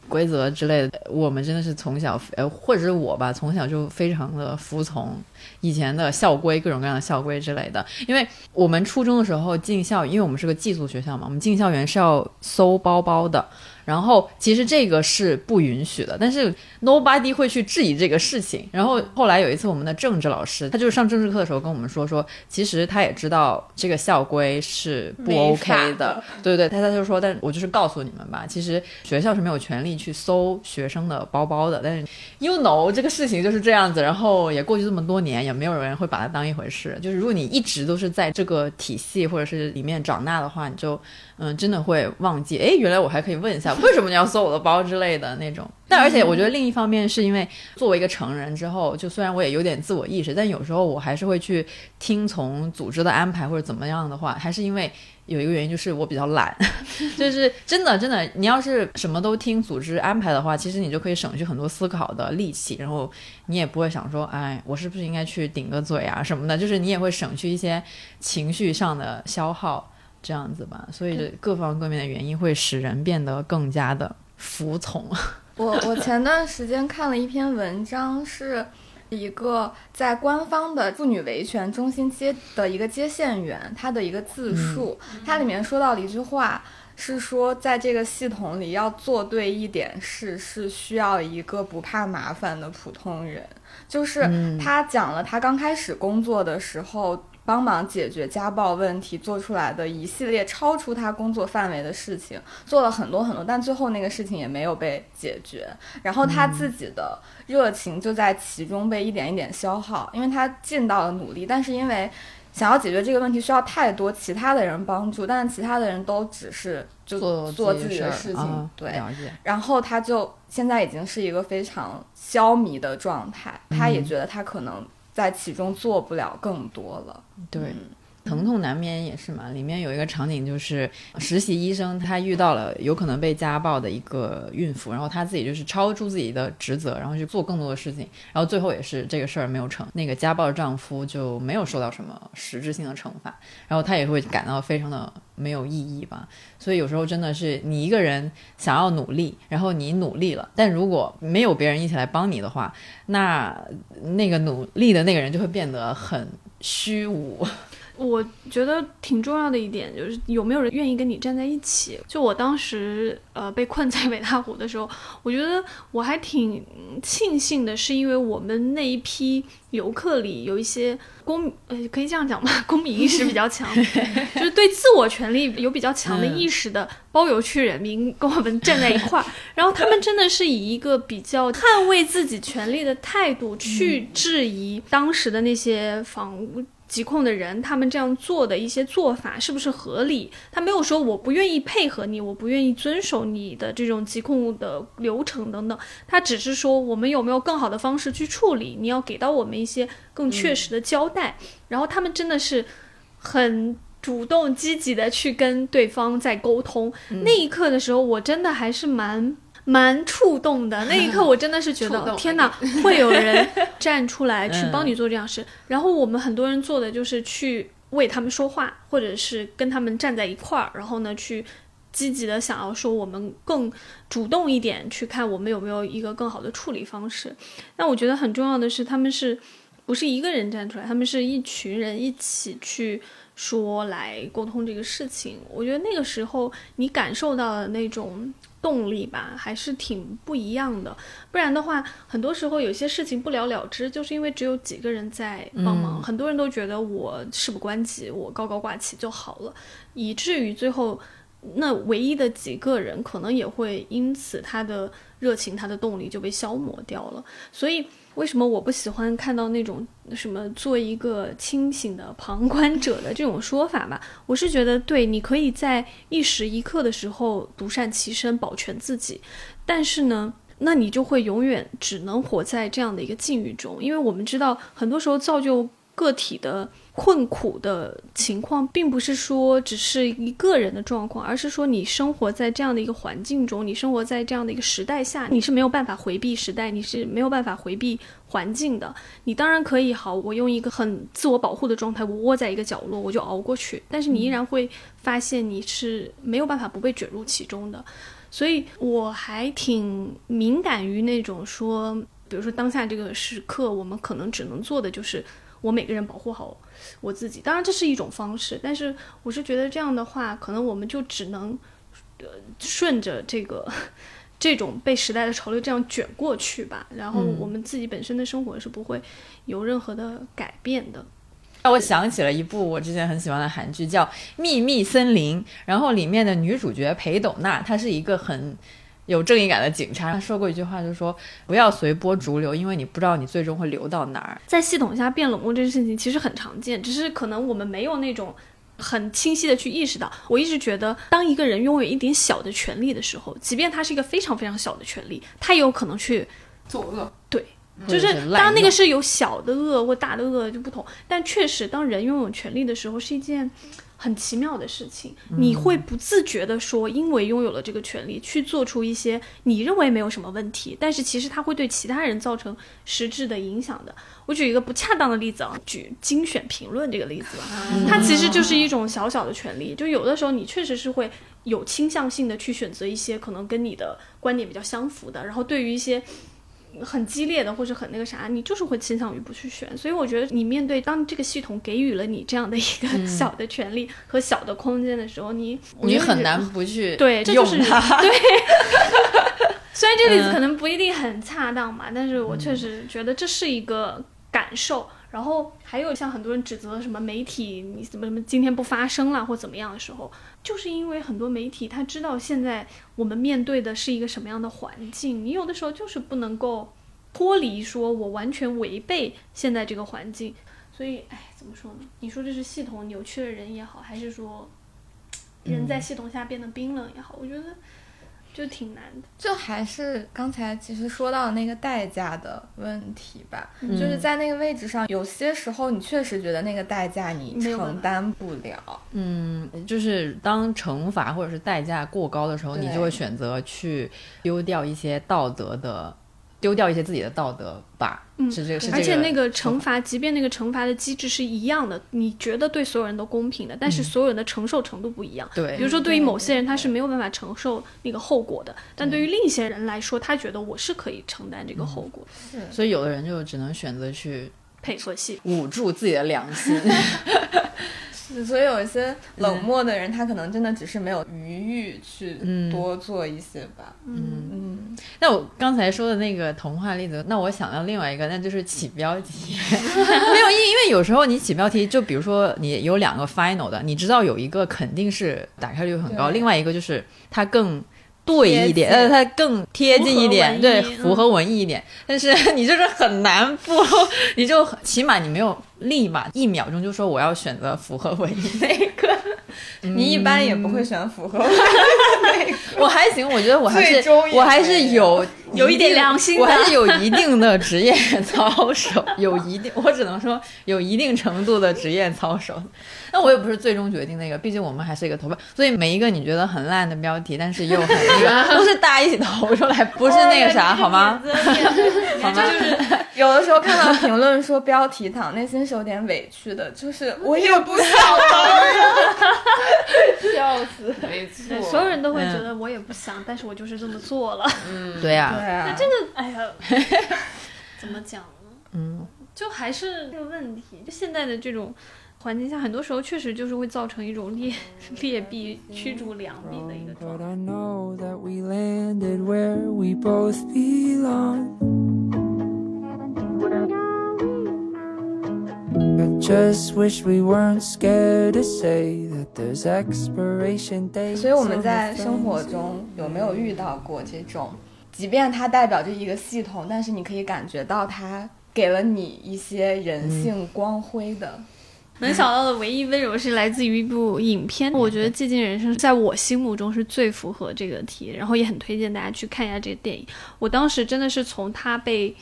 Speaker 3: 规则之类的，我们真的是从小，呃，或者是我吧，从小就非常的服从以前的校规，各种各样的校规之类的。因为我们初中的时候进校，因为我们是个寄宿学校嘛，我们进校园是要搜包包的。然后其实这个是不允许的，但是 nobody 会去质疑这个事情。然后后来有一次，我们的政治老师，他就是上政治课的时候跟我们说说，其实他也知道这个校规是不 OK 的，对对对，他他就说，但我就是告诉你们吧，其实学校是没有权利去搜学生的包包的，但是 you know 这个事情就是这样子。然后也过去这么多年，也没有人会把它当一回事。就是如果你一直都是在这个体系或者是里面长大的话，你就嗯真的会忘记，哎，原来我还可以问一下。为什么你要搜我的包之类的那种？但而且我觉得另一方面是因为作为一个成人之后，就虽然我也有点自我意识，但有时候我还是会去听从组织的安排或者怎么样的话，还是因为有一个原因就是我比较懒，就是真的真的，你要是什么都听组织安排的话，其实你就可以省去很多思考的力气，然后你也不会想说，哎，我是不是应该去顶个嘴啊什么的，就是你也会省去一些情绪上的消耗。这样子吧，所以各方各面的原因会使人变得更加的服从。
Speaker 4: 我我前段时间看了一篇文章，是一个在官方的妇女维权中心接的一个接线员，他的一个自述，它里面说到了一句话，是说在这个系统里要做对一点事，是需要一个不怕麻烦的普通人。就是他讲了他刚开始工作的时候。帮忙解决家暴问题做出来的一系列超出他工作范围的事情，做了很多很多，但最后那个事情也没有被解决。然后他自己的热情就在其中被一点一点消耗，因为他尽到了努力，但是因为想要解决这个问题需要太多其他的人帮助，但是其他的人都只是就做自己的事情，对。然后他就现在已经是一个非常消弭的状态，他也觉得他可能。在其中做不了更多了，
Speaker 3: 对。疼痛难免也是嘛，里面有一个场景就是实习医生他遇到了有可能被家暴的一个孕妇，然后他自己就是超出自己的职责，然后去做更多的事情，然后最后也是这个事儿没有成，那个家暴丈夫就没有受到什么实质性的惩罚，然后他也会感到非常的没有意义吧。所以有时候真的是你一个人想要努力，然后你努力了，但如果没有别人一起来帮你的话，那那个努力的那个人就会变得很虚无。
Speaker 1: 我觉得挺重要的一点就是有没有人愿意跟你站在一起。就我当时呃被困在北大湖的时候，我觉得我还挺庆幸的，是因为我们那一批游客里有一些公呃可以这样讲吧？公民意识比较强，就是对自我权利有比较强的意识的包邮区人民跟我们站在一块儿，然后他们真的是以一个比较捍卫自己权利的态度去质疑当时的那些房。疾控的人，他们这样做的一些做法是不是合理？他没有说我不愿意配合你，我不愿意遵守你的这种疾控的流程等等。他只是说我们有没有更好的方式去处理？你要给到我们一些更确实的交代。然后他们真的是很主动积极的去跟对方在沟通。那一刻的时候，我真的还是蛮。蛮触动的那一刻，我真的是觉得天哪，会有人 站出来去帮你做这样事。然后我们很多人做的就是去为他们说话，或者是跟他们站在一块儿，然后呢去积极的想要说我们更主动一点，去看我们有没有一个更好的处理方式。那我觉得很重要的是，他们是不是一个人站出来，他们是一群人一起去说来沟通这个事情。我觉得那个时候你感受到的那种。动力吧，还是挺不一样的。不然的话，很多时候有些事情不了了之，就是因为只有几个人在帮忙，很多人都觉得我事不关己，我高高挂起就好了，以至于最后那唯一的几个人可能也会因此他的热情、他的动力就被消磨掉了。所以。为什么我不喜欢看到那种什么做一个清醒的旁观者的这种说法吧？我是觉得，对，你可以在一时一刻的时候独善其身，保全自己，但是呢，那你就会永远只能活在这样的一个境遇中，因为我们知道，很多时候造就个体的。困苦的情况，并不是说只是一个人的状况，而是说你生活在这样的一个环境中，你生活在这样的一个时代下，你是没有办法回避时代，你是没有办法回避环境的。你当然可以，好，我用一个很自我保护的状态，我窝在一个角落，我就熬过去。但是你依然会发现，你是没有办法不被卷入其中的。所以我还挺敏感于那种说，比如说当下这个时刻，我们可能只能做的就是我每个人保护好。我自己当然这是一种方式，但是我是觉得这样的话，可能我们就只能呃顺着这个 这种被时代的潮流这样卷过去吧，然后我们自己本身的生活是不会有任何的改变的。
Speaker 3: 让我想起了一部我之前很喜欢的韩剧，叫《秘密森林》，然后里面的女主角裴斗娜，她是一个很有正义感的警察。他说过一句话，就是说不要随波逐流，因为你不知道你最终会流到哪儿。
Speaker 1: 在系统下变冷漠这件事情其实很常见，只是可能我们没有那种很清晰的去意识到。我一直觉得，当一个人拥有一点小的权利的时候，即便他是一个非常非常小的权利，他也有可能去
Speaker 2: 作恶。
Speaker 1: 对。就是当然那个是有小的恶或大的恶就不同，但确实当人拥有权利的时候是一件很奇妙的事情。你会不自觉的说，因为拥有了这个权利，去做出一些你认为没有什么问题，但是其实它会对其他人造成实质的影响的。我举一个不恰当的例子啊，举精选评论这个例子吧，它其实就是一种小小的权利。就有的时候你确实是会有倾向性的去选择一些可能跟你的观点比较相符的，然后对于一些。很激烈的，或者很那个啥，你就是会倾向于不去选。所以我觉得，你面对当这个系统给予了你这样的一个小的权利和小的空间的时候，你
Speaker 3: 你很难不去
Speaker 1: 对，这就是
Speaker 3: 它。
Speaker 1: 对，虽然这例子可能不一定很恰当嘛，但是我确实觉得这是一个感受。然后还有像很多人指责什么媒体，你怎么怎么今天不发声了或怎么样的时候，就是因为很多媒体他知道现在我们面对的是一个什么样的环境，你有的时候就是不能够脱离，说我完全违背现在这个环境。所以，哎，怎么说呢？你说这是系统扭曲了人也好，还是说人在系统下变得冰冷也好，我觉得。就挺难的，
Speaker 4: 就还是刚才其实说到那个代价的问题吧，就是在那个位置上，有些时候你确实觉得那个代价你承担不了。
Speaker 3: 嗯，就是当惩罚或者是代价过高的时候，你就会选择去丢掉一些道德的。丢掉一些自己的道德吧，是这个，是这个。
Speaker 1: 而且那个惩罚，即便那个惩罚的机制是一样的，你觉得对所有人都公平的，但是所有人的承受程度不一样。
Speaker 3: 对，
Speaker 1: 比如说对于某些人他是没有办法承受那个后果的，但对于另一些人来说，他觉得我是可以承担这个后果。
Speaker 4: 是，
Speaker 3: 所以有的人就只能选择去
Speaker 1: 配合戏，
Speaker 3: 捂住自己的良心。
Speaker 4: 所以有一些冷漠的人，他可能真的只是没有余欲去多做一些吧。
Speaker 3: 嗯嗯。那我刚才说的那个童话例子，那我想到另外一个，那就是起标题。没有，因因为有时候你起标题，就比如说你有两个 final 的，你知道有一个肯定是打开率很高，另外一个就是它更。对一点，呃，它更贴近一点，对，符合文艺一点。但是 你就是很难不，你就起码你没有立马一秒钟就说我要选择符合文艺那个。
Speaker 4: 你一般也不会选符合文艺那个。
Speaker 3: 我还行，我觉得我还是我还是有
Speaker 1: 有一点良心，
Speaker 3: 我还是有一定的职业操守，有一定，我只能说有一定程度的职业操守。那我也不是最终决定那个，毕竟我们还是一个投票，所以每一个你觉得很烂的标题，但是又很 都是大家一起投出来，不是那个啥，好吗？
Speaker 4: 好吗？就是有的时候看到评论说标题党，内心是有点委屈的，就是 我也不想，
Speaker 1: 笑死，
Speaker 2: 没错，
Speaker 1: 所有人都会觉得我也不想，但是我就是这么做了。
Speaker 3: 嗯，对呀，
Speaker 4: 对呀，
Speaker 1: 那这个，哎呀，怎么讲呢？嗯，就还是这个问题，就现在的这种。环境下，很多时候确实就是会造成一种劣 劣币驱逐良币的一个状态。
Speaker 4: 所以我们在生活中有没有遇到过这种，即便它代表着一个系统，但是你可以感觉到它给了你一些人性光辉的。
Speaker 1: 能想到的唯一温柔是来自于一部影片，我觉得《寂静人生》在我心目中是最符合这个题，然后也很推荐大家去看一下这个电影。我当时真的是从它被，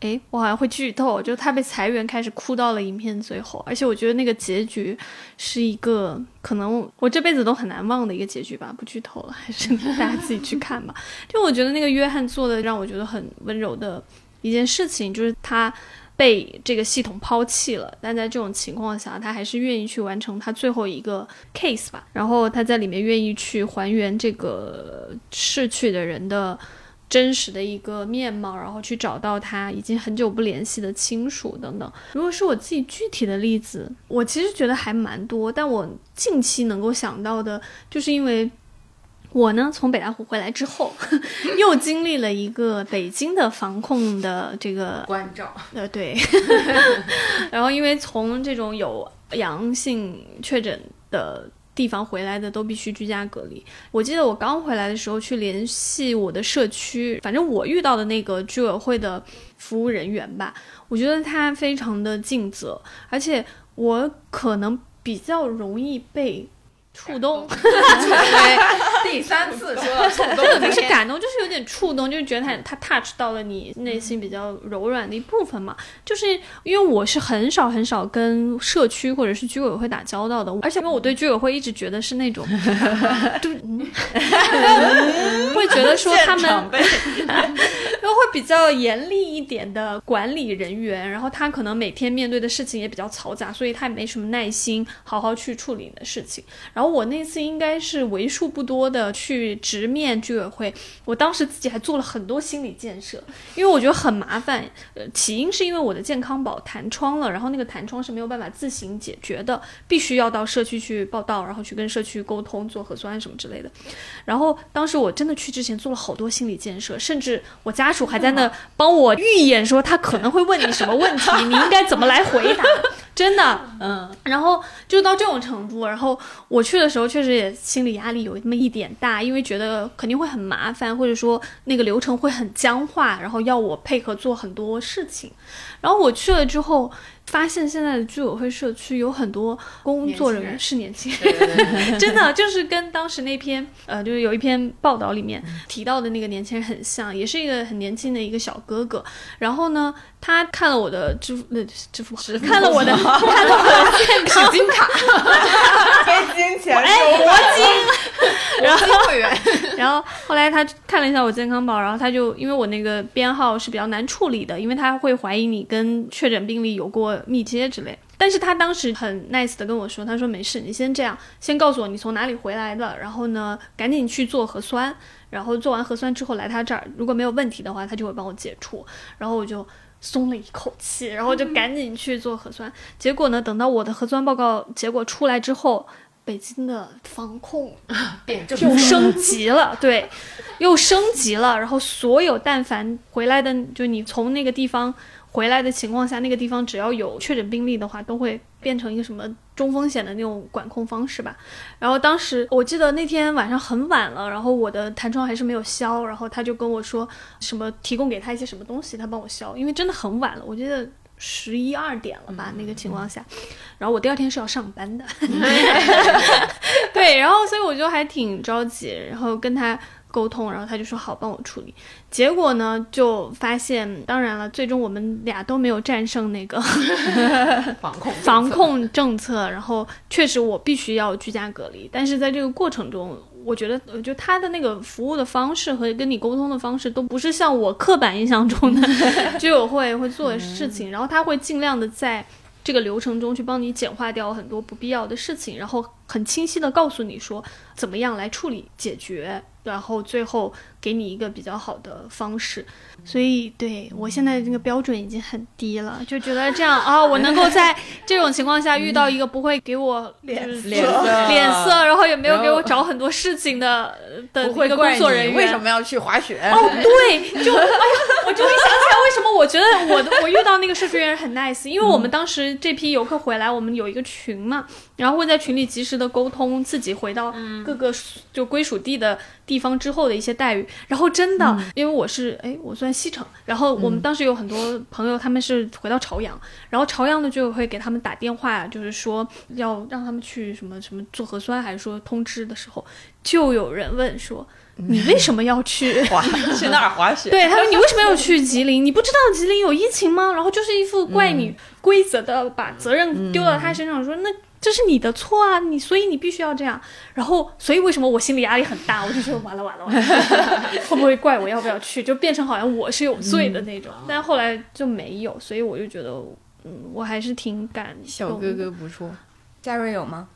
Speaker 1: 哎，我好像会剧透，就他被裁员开始哭到了影片最后，而且我觉得那个结局是一个可能我这辈子都很难忘的一个结局吧。不剧透了，还是大家自己去看吧。就我觉得那个约翰做的让我觉得很温柔的一件事情，就是他。被这个系统抛弃了，但在这种情况下，他还是愿意去完成他最后一个 case 吧。然后他在里面愿意去还原这个逝去的人的真实的一个面貌，然后去找到他已经很久不联系的亲属等等。如果是我自己具体的例子，我其实觉得还蛮多，但我近期能够想到的，就是因为。我呢，从北大湖回来之后，又经历了一个北京的防控的这个
Speaker 2: 关照。
Speaker 1: 呃，对。然后因为从这种有阳性确诊的地方回来的，都必须居家隔离。我记得我刚回来的时候去联系我的社区，反正我遇到的那个居委会的服务人员吧，我觉得他非常的尽责，而且我可能比较容易被。触动，
Speaker 3: 第三次说到触动，
Speaker 1: 这个不是感动，就是有点触动，就是觉得他他 touch 到了你内心比较柔软的一部分嘛。就是因为我是很少很少跟社区或者是居委会打交道的，而且因为我对居委会一直觉得是那种，就会觉得说他们，然后会比较严厉一点的管理人员，然后他可能每天面对的事情也比较嘈杂，所以他也没什么耐心好好去处理你的事情，然后。我那次应该是为数不多的去直面居委会，我当时自己还做了很多心理建设，因为我觉得很麻烦。呃，起因是因为我的健康宝弹窗了，然后那个弹窗是没有办法自行解决的，必须要到社区去报道，然后去跟社区沟通做核酸什么之类的。然后当时我真的去之前做了好多心理建设，甚至我家属还在那帮我预演说他可能会问你什么问题，你应该怎么来回答。真的，嗯，然后就到这种程度，然后我去去的时候确实也心理压力有那么一点大，因为觉得肯定会很麻烦，或者说那个流程会很僵化，然后要我配合做很多事情，然后我去了之后。发现现在的居委会社区有很多工作人员是年轻人，真的就是跟当时那篇呃，就是有一篇报道里面提到的那个年轻人很像，也是一个很年轻的一个小哥哥。然后呢，他看了我的支付 那支付宝，看了我的 看了我的健康
Speaker 2: 金卡，
Speaker 3: 黑金钱，
Speaker 1: 哎，
Speaker 3: 铂
Speaker 1: 金，然后会员，然后后来他看了一下我健康宝，然后他就因为我那个编号是比较难处理的，因为他会怀疑你跟确诊病例有过。密接之类，但是他当时很 nice 的跟我说，他说没事，你先这样，先告诉我你从哪里回来的，然后呢，赶紧去做核酸，然后做完核酸之后来他这儿，如果没有问题的话，他就会帮我解除，然后我就松了一口气，然后就赶紧去做核酸。结果呢，等到我的核酸报告结果出来之后，北京的防控 就升级了，对，又升级了，然后所有但凡回来的，就你从那个地方。回来的情况下，那个地方只要有确诊病例的话，都会变成一个什么中风险的那种管控方式吧。然后当时我记得那天晚上很晚了，然后我的弹窗还是没有消，然后他就跟我说什么提供给他一些什么东西，他帮我消，因为真的很晚了，我记得十一二点了吧那个情况下。然后我第二天是要上班的，对，然后所以我就还挺着急，然后跟他。沟通，然后他就说好帮我处理。结果呢，就发现，当然了，最终我们俩都没有战胜那个
Speaker 2: 防控
Speaker 1: 防控政策。然后确实我必须要居家隔离，但是在这个过程中，我觉得，就他的那个服务的方式和跟你沟通的方式，都不是像我刻板印象中的 居委会会做的事情。然后他会尽量的在这个流程中去帮你简化掉很多不必要的事情，然后很清晰的告诉你说怎么样来处理解决。然后最后给你一个比较好的方式，所以对我现在这个标准已经很低了，就觉得这样啊，我能够在这种情况下遇到一个不会给我
Speaker 3: 脸
Speaker 1: 脸色脸色，我找很多事情的 的一个工作人员，
Speaker 3: 为什么要去滑雪？
Speaker 1: 哦，对，就 哎呀，我终于想起来为什么我觉得我的我遇到那个社区员很 nice，因为我们当时这批游客回来，我们有一个群嘛，然后会在群里及时的沟通自己回到各个就归属地的。地方之后的一些待遇，然后真的，因为我是哎，我算西城，然后我们当时有很多朋友，他们是回到朝阳，然后朝阳的就会给他们打电话，就是说要让他们去什么什么做核酸，还是说通知的时候，就有人问说，你为什么要去
Speaker 3: 滑去那儿滑雪？
Speaker 1: 对，他说你为什么要去吉林？你不知道吉林有疫情吗？然后就是一副怪你规则的，把责任丢到他身上，说那。这是你的错啊，你所以你必须要这样。然后，所以为什么我心里压力很大？我就觉得完了完了完了，会不会怪我要不要去？就变成好像我是有罪的那种。但后来就没有，所以我就觉得，嗯，我还是挺感
Speaker 3: 小哥哥不错。
Speaker 4: 嘉瑞有吗？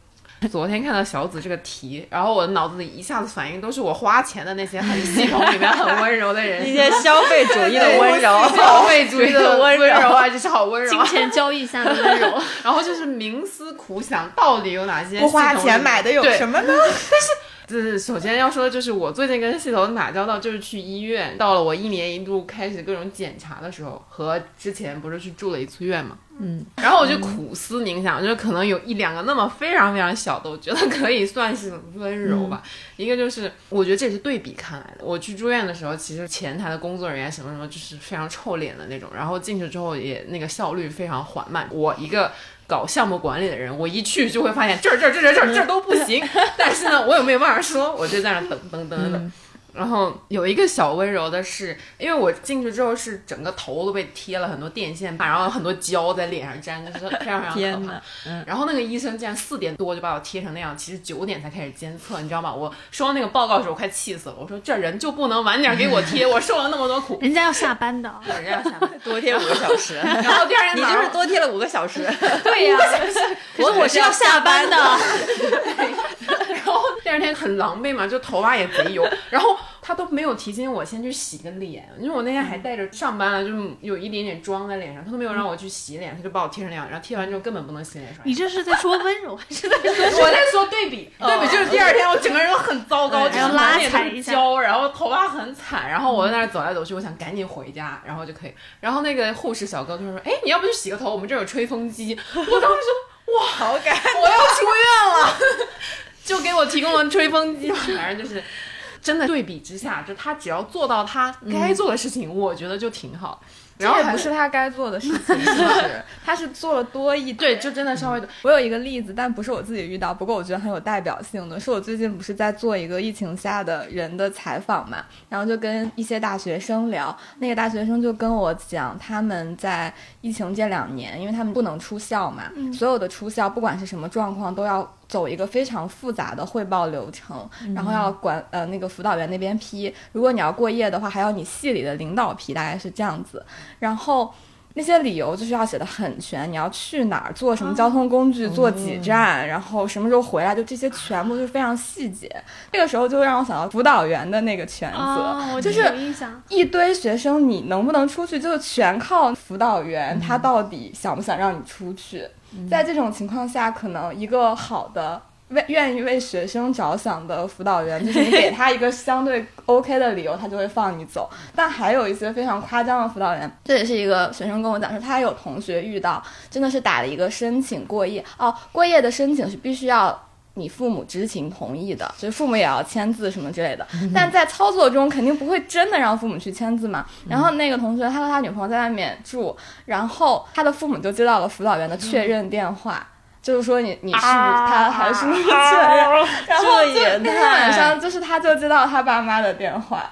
Speaker 2: 昨天看到小紫这个题，然后我的脑子里一下子反应都是我花钱的那些很系统里面很温柔的人，
Speaker 3: 一些消费主义的温柔，
Speaker 2: 消费主义的温柔啊，就是好温柔，
Speaker 1: 金钱交易下的温柔，
Speaker 2: 然后就是冥思苦想，到底有哪些
Speaker 3: 不花钱买的有什么呢？
Speaker 2: 但是。就是首先要说，就是我最近跟系统打交道，就是去医院，到了我一年一度开始各种检查的时候，和之前不是去住了一次院嘛，
Speaker 3: 嗯，
Speaker 2: 然后我就苦思冥想，就是可能有一两个那么非常非常小的，我觉得可以算是温柔吧。一个就是我觉得这是对比看来的，我去住院的时候，其实前台的工作人员什么什么就是非常臭脸的那种，然后进去之后也那个效率非常缓慢。我一个。搞项目管理的人，我一去就会发现这儿这儿这儿这儿这儿都不行。但是呢，我又没有办法说，我就在那等等等等。然后有一个小温柔的是，因为我进去之后是整个头都被贴了很多电线棒，然后很多胶在脸上粘，就是非常非常可怕。嗯。然后那个医生竟然四点多就把我贴成那样，其实九点才开始监测，你知道吗？我收到那个报告的时候，我快气死了。我说这人就不能晚点给我贴，我受了那么多苦。
Speaker 1: 人家要下班的，
Speaker 2: 人家要下班，
Speaker 3: 多贴五个小时。
Speaker 2: 然后第二天
Speaker 3: 你就是多贴了五个小时。
Speaker 1: 对呀，可是我是要下班的。
Speaker 2: 然后第二天很狼狈嘛，就头发也贼油，然后。他都没有提醒我先去洗个脸，因为我那天还带着上班了，就有一点点妆在脸上，他都没有让我去洗脸，他就把我贴成那样，然后贴完之后根本不能洗脸刷。
Speaker 1: 你这是在说温柔还是在说？
Speaker 2: 我在说对比，对比就是第二天我整个人很糟糕，就是
Speaker 1: 拉
Speaker 2: 踩一焦，然后头发很惨，然后我在那走来走去，我想赶紧回家，然后就可以。然后那个护士小哥就说：“哎，你要不去洗个头？我们这有吹风机。”我当时说：“哇，
Speaker 3: 好感，
Speaker 2: 我要出院了。”就给我提供了吹风机，反正就是。真的对比之下，就他只要做到他该做的事情，我觉得就挺好。
Speaker 4: 然后不是他该做的事情，是 他是做了多一
Speaker 2: 对，就真的稍微。
Speaker 4: 我有一个例子，但不是我自己遇到，不过我觉得很有代表性的是，我最近不是在做一个疫情下的人的采访嘛，然后就跟一些大学生聊，那个大学生就跟我讲，他们在疫情这两年，因为他们不能出校嘛，所有的出校不管是什么状况都要。走一个非常复杂的汇报流程，然后要管呃那个辅导员那边批，如果你要过夜的话，还要你系里的领导批，大概是这样子。然后那些理由就是要写的很全，你要去哪儿，坐什么交通工具，坐几站，然后什么时候回来，就这些全部都是非常细节。那个时候就让我想到辅导员的那个权责，就是一堆学生你能不能出去，就全靠辅导员他到底想不想让你出去。在这种情况下，可能一个好的为愿意为学生着想的辅导员，就是你给他一个相对 OK 的理由，他就会放你走。但还有一些非常夸张的辅导员，这也是一个学生跟我讲说，他有同学遇到，真的是打了一个申请过夜。哦，过夜的申请是必须要你父母知情同意的，所以父母也要签字什么之类的。但在操作中肯定不会真的让父母去签字嘛。然后那个同学他和他女朋友在外面住，然后他的父母就接到了辅导员的确认电话，就是说你你是他还是不确认？然后就那天晚上就是他就接到他爸妈的电话，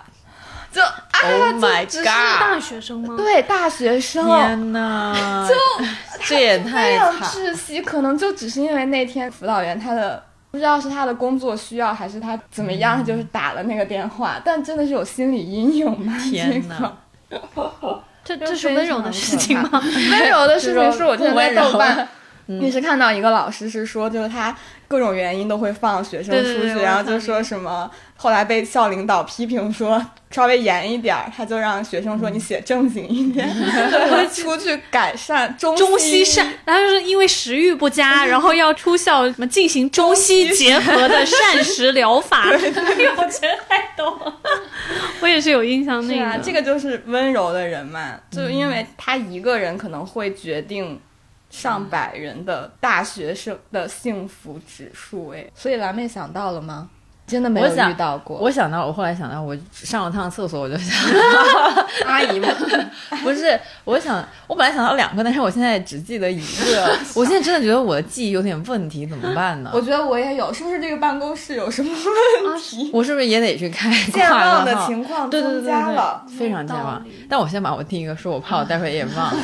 Speaker 4: 就
Speaker 3: Oh my God，
Speaker 1: 大学生吗？
Speaker 4: 对，大学生。
Speaker 3: 天哪，
Speaker 4: 就
Speaker 3: 这也太惨，
Speaker 4: 窒息。可能就只是因为那天辅导员他的。不知道是他的工作需要还是他怎么样，他就是打了那个电话，但真的是有心理阴影吗？
Speaker 3: 天哪！
Speaker 1: 这这是温柔的事情吗？
Speaker 4: 温柔的事情是我之前在豆瓣，你是看到一个老师是说，就是他各种原因都会放学生出去，然后就说什么。后来被校领导批评说稍微严一点儿，他就让学生说你写正经一点，会 出去改善中
Speaker 1: 西善。然后就是因为食欲不佳，然后要出校什么进行中西结合的膳食疗法。我觉得太逗了，我也是有印象那
Speaker 4: 个。这个就是温柔的人嘛，就因为他一个人可能会决定上百人的大学生的幸福指数。哎，所以蓝妹想到了吗？真的没有遇到过。
Speaker 3: 我想到，我后来想到，我上了趟厕所，我就想，
Speaker 2: 阿姨吗？
Speaker 3: 不是，我想，我本来想到两个，但是我现在只记得一个。我现在真的觉得我的记忆有点问题，怎么办呢？
Speaker 4: 我觉得我也有，是不是这个办公室有什么问题？
Speaker 3: 我是不是也得去开？
Speaker 4: 健忘的情况增加了，
Speaker 3: 非常健忘。但我先把我第一个说，我怕我待会也忘。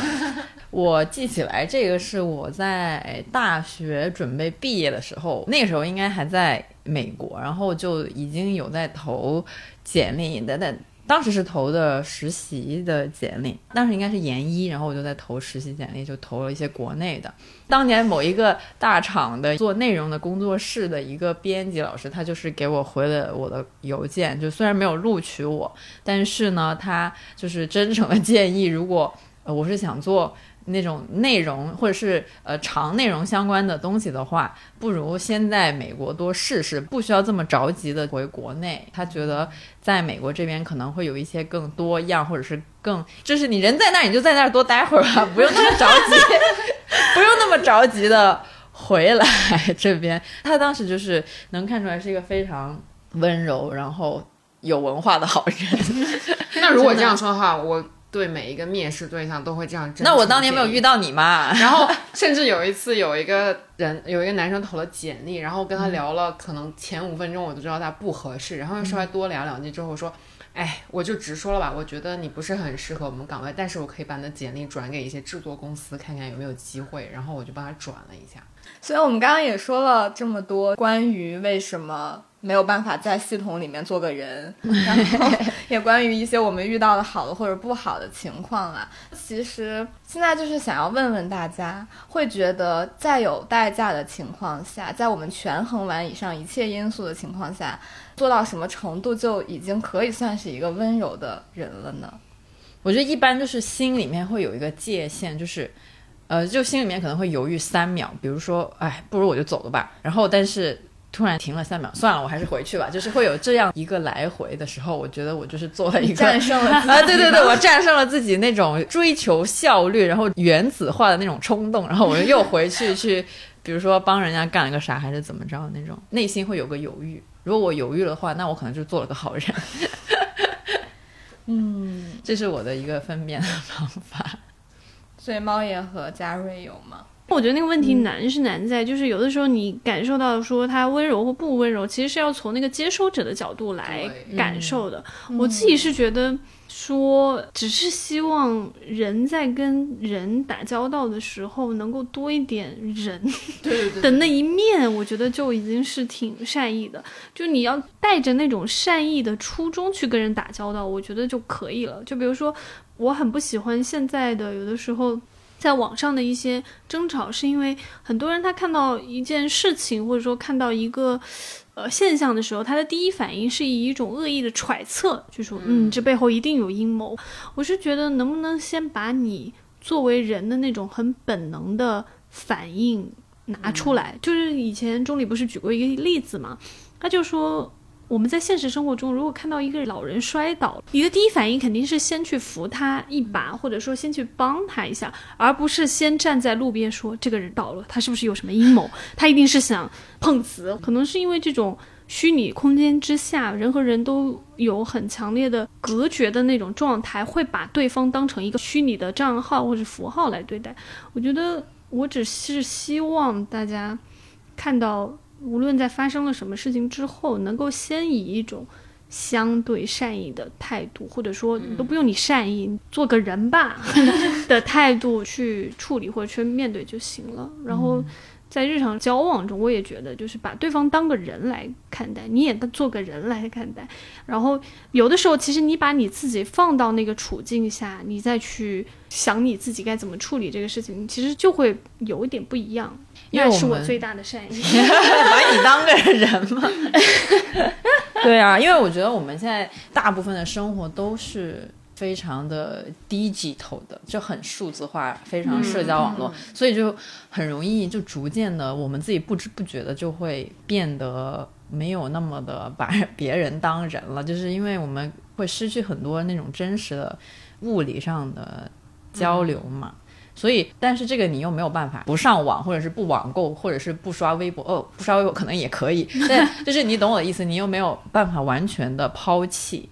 Speaker 3: 我记起来，这个是我在大学准备毕业的时候，那个时候应该还在。美国，然后就已经有在投简历的，但当时是投的实习的简历，当时应该是研一，然后我就在投实习简历，就投了一些国内的。当年某一个大厂的做内容的工作室的一个编辑老师，他就是给我回了我的邮件，就虽然没有录取我，但是呢，他就是真诚的建议，如果呃我是想做。那种内容或者是呃长内容相关的东西的话，不如先在美国多试试，不需要这么着急的回国内。他觉得在美国这边可能会有一些更多样，或者是更就是你人在那儿，你就在那儿多待会儿吧，不用那么着急，不用那么着急的回来这边。他当时就是能看出来是一个非常温柔，然后有文化的好人。
Speaker 2: 那如果这样说的话，我。对每一个面试对象都会这样。
Speaker 3: 那我当年没有遇到你嘛？
Speaker 2: 然后甚至有一次，有一个人，有一个男生投了简历，然后跟他聊了，可能前五分钟我就知道他不合适，然后稍微多聊两句之后说，哎，我就直说了吧，我觉得你不是很适合我们岗位，但是我可以把你的简历转给一些制作公司看看有没有机会，然后我就帮他转了一下。
Speaker 4: 所以我们刚刚也说了这么多关于为什么。没有办法在系统里面做个人，然后也关于一些我们遇到的好的或者不好的情况啊。其实现在就是想要问问大家，会觉得在有代价的情况下，在我们权衡完以上一切因素的情况下，做到什么程度就已经可以算是一个温柔的人了呢？
Speaker 3: 我觉得一般就是心里面会有一个界限，就是，呃，就心里面可能会犹豫三秒，比如说，哎，不如我就走了吧。然后，但是。突然停了三秒，算了，我还是回去吧。就是会有这样一个来回的时候，我觉得我就是做了一个
Speaker 4: 战胜了
Speaker 3: 啊，对对对，我战胜了自己那种追求效率，然后原子化的那种冲动，然后我又回去去，比如说帮人家干了个啥，还是怎么着那种，内心会有个犹豫。如果我犹豫的话，那我可能就做了个好人。
Speaker 4: 嗯，
Speaker 3: 这是我的一个分辨的方法。
Speaker 4: 所以猫爷和嘉瑞有吗？
Speaker 1: 我觉得那个问题难是难在，就是有的时候你感受到说他温柔或不温柔，其实是要从那个接收者的角度来感受的。我自己是觉得说，只是希望人在跟人打交道的时候，能够多一点人的那一面，我觉得就已经是挺善意的。就你要带着那种善意的初衷去跟人打交道，我觉得就可以了。就比如说，我很不喜欢现在的有的时候。在网上的一些争吵，是因为很多人他看到一件事情，或者说看到一个呃现象的时候，他的第一反应是以一种恶意的揣测，就说嗯，这背后一定有阴谋。我是觉得，能不能先把你作为人的那种很本能的反应拿出来？就是以前钟离不是举过一个例子嘛，他就说。我们在现实生活中，如果看到一个老人摔倒，你的第一反应肯定是先去扶他一把，或者说先去帮他一下，而不是先站在路边说这个人倒了，他是不是有什么阴谋？他一定是想碰瓷。可能是因为这种虚拟空间之下，人和人都有很强烈的隔绝的那种状态，会把对方当成一个虚拟的账号或者符号来对待。我觉得，我只是希望大家看到。无论在发生了什么事情之后，能够先以一种相对善意的态度，或者说都不用你善意，做个人吧 的态度去处理或者去面对就行了。然后。在日常交往中，我也觉得就是把对方当个人来看待，你也做个人来看待。然后有的时候，其实你把你自己放到那个处境下，你再去想你自己该怎么处理这个事情，其实就会有一点不一样。那是我最大的善意，
Speaker 3: 把你当个人嘛。对啊，因为我觉得我们现在大部分的生活都是。非常的低级头的，就很数字化，非常社交网络，所以就很容易就逐渐的，我们自己不知不觉的就会变得没有那么的把别人当人了，就是因为我们会失去很多那种真实的物理上的交流嘛。所以，但是这个你又没有办法不上网，或者是不网购，或者是不刷微博哦，不刷微博可能也可以，但就是你懂我的意思，你又没有办法完全的抛弃。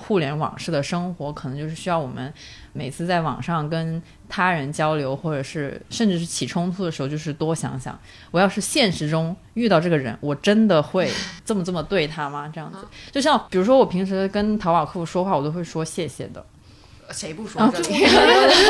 Speaker 3: 互联网式的生活，可能就是需要我们每次在网上跟他人交流，或者是甚至是起冲突的时候，就是多想想，我要是现实中遇到这个人，我真的会这么这么对他吗？这样子，就像比如说我平时跟淘宝客户说话，我都会说谢谢的。
Speaker 2: 谁不说这里？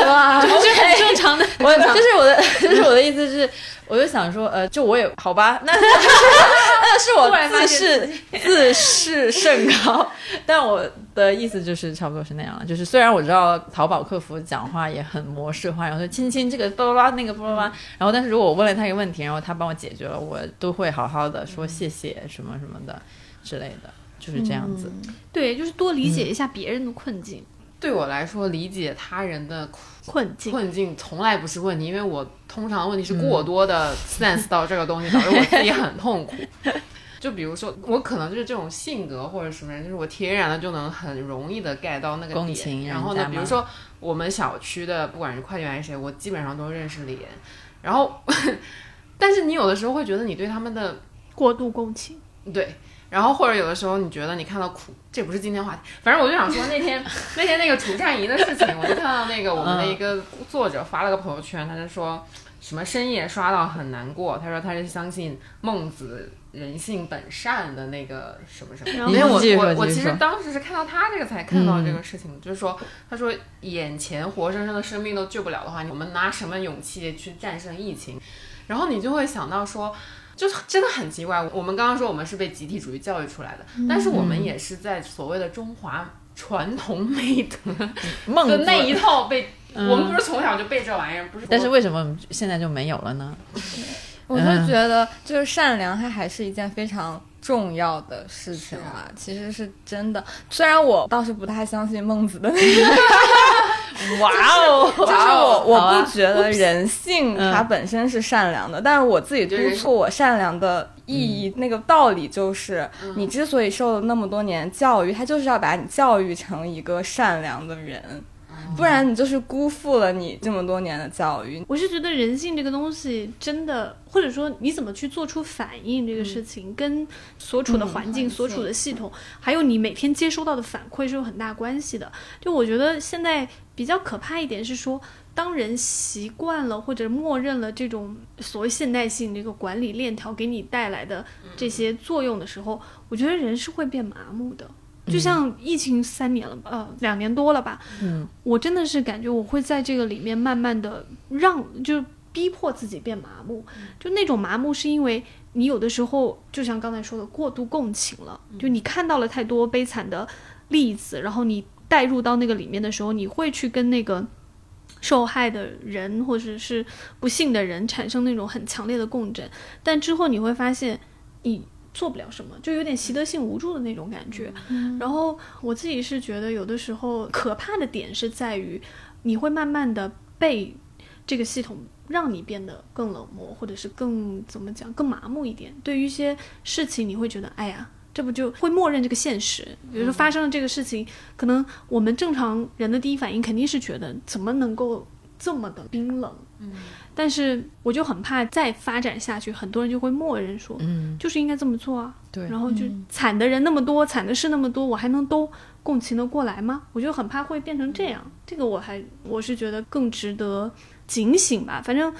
Speaker 1: 哇，这很正常的。
Speaker 3: 我就是我的，就是我的意思是，我就想说，呃，就我也好吧，那那是我自视自视甚高，但我的意思就是差不多是那样了。就是虽然我知道淘宝客服讲话也很模式化，然后说亲亲这个巴拉巴拉那个巴拉巴拉，然后但是如果我问了他一个问题，然后他帮我解决了，我都会好好的说谢谢什么什么的之类的，就是这样子。
Speaker 1: 对，就是多理解一下别人的困境。
Speaker 2: 对我来说，理解他人的
Speaker 1: 困境
Speaker 2: 困境从来不是问题，因为我通常问题是过多的 sense 到这个东西，导致我自己很痛苦。就比如说，我可能就是这种性格或者什么人，就是我天然的就能很容易的 get 到那个点。然后呢，比如说我们小区的不管是快递员还是谁，我基本上都认识脸。然后，但是你有的时候会觉得你对他们的
Speaker 1: 过度共情，
Speaker 2: 对。然后或者有的时候你觉得你看到苦，这不是今天话题。反正我就想说那天 那天那个楚战仪的事情，我就看到那个我们的一个作者发了个朋友圈，他就说什么深夜刷到很难过，他说他是相信孟子。人性本善的那个什么什么，因为我我我其实当时是看到他这个才看到这个事情，就是说他说眼前活生生的生命都救不了的话，我们拿什么勇气去战胜疫情？然后你就会想到说，就是真的很奇怪。我们刚刚说我们是被集体主义教育出来的，但是我们也是在所谓的中华传统美德的那一套被，我们不是从小就背这玩意儿，不是？
Speaker 3: 但是为什么现在就没有了呢？
Speaker 4: 我就觉得，就是善良，它还是一件非常重要的事情啊。其实是真的，虽然我倒是不太相信孟子的那个。
Speaker 3: 哇哦！
Speaker 4: 就是我，我不觉得人性它本身是善良的，但是我自己督促我善良的意义，那个道理就是，你之所以受了那么多年教育，他就是要把你教育成一个善良的人。不然你就是辜负了你这么多年的教育。
Speaker 1: 我是觉得人性这个东西真的，或者说你怎么去做出反应这个事情，跟所处的环境、所处的系统，还有你每天接收到的反馈是有很大关系的。就我觉得现在比较可怕一点是说，当人习惯了或者默认了这种所谓现代性这个管理链条给你带来的这些作用的时候，我觉得人是会变麻木的。就像疫情三年了吧，呃，两年多了吧。嗯，我真的是感觉我会在这个里面慢慢的让，就逼迫自己变麻木。就那种麻木，是因为你有的时候，就像刚才说的，过度共情了。就你看到了太多悲惨的例子，然后你带入到那个里面的时候，你会去跟那个受害的人或者是不幸的人产生那种很强烈的共振。但之后你会发现，你。做不了什么，就有点习得性无助的那种感觉。然后我自己是觉得，有的时候可怕的点是在于，你会慢慢的被这个系统让你变得更冷漠，或者是更怎么讲，更麻木一点。对于一些事情，你会觉得，哎呀，这不就会默认这个现实。比如说发生了这个事情，可能我们正常人的第一反应肯定是觉得，怎么能够这么的冰冷？嗯。但是我就很怕再发展下去，很多人就会默认说，嗯，就是应该这么做啊。
Speaker 3: 对，
Speaker 1: 然后就惨的人那么多，惨的事那么多，我还能都共情的过来吗？我就很怕会变成这样。这个我还我是觉得更值得警醒吧。反正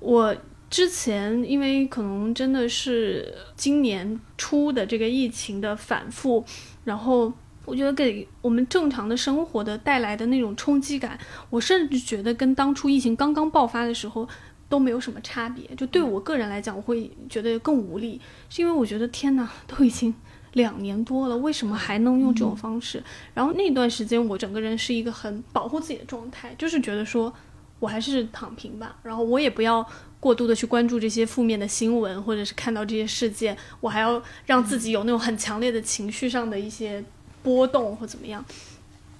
Speaker 1: 我之前因为可能真的是今年初的这个疫情的反复，然后。我觉得给我们正常的生活的带来的那种冲击感，我甚至觉得跟当初疫情刚刚爆发的时候都没有什么差别。就对我个人来讲，我会觉得更无力，是因为我觉得天哪，都已经两年多了，为什么还能用这种方式？然后那段时间，我整个人是一个很保护自己的状态，就是觉得说我还是躺平吧，然后我也不要过度的去关注这些负面的新闻，或者是看到这些事件，我还要让自己有那种很强烈的情绪上的一些。波动或怎么样，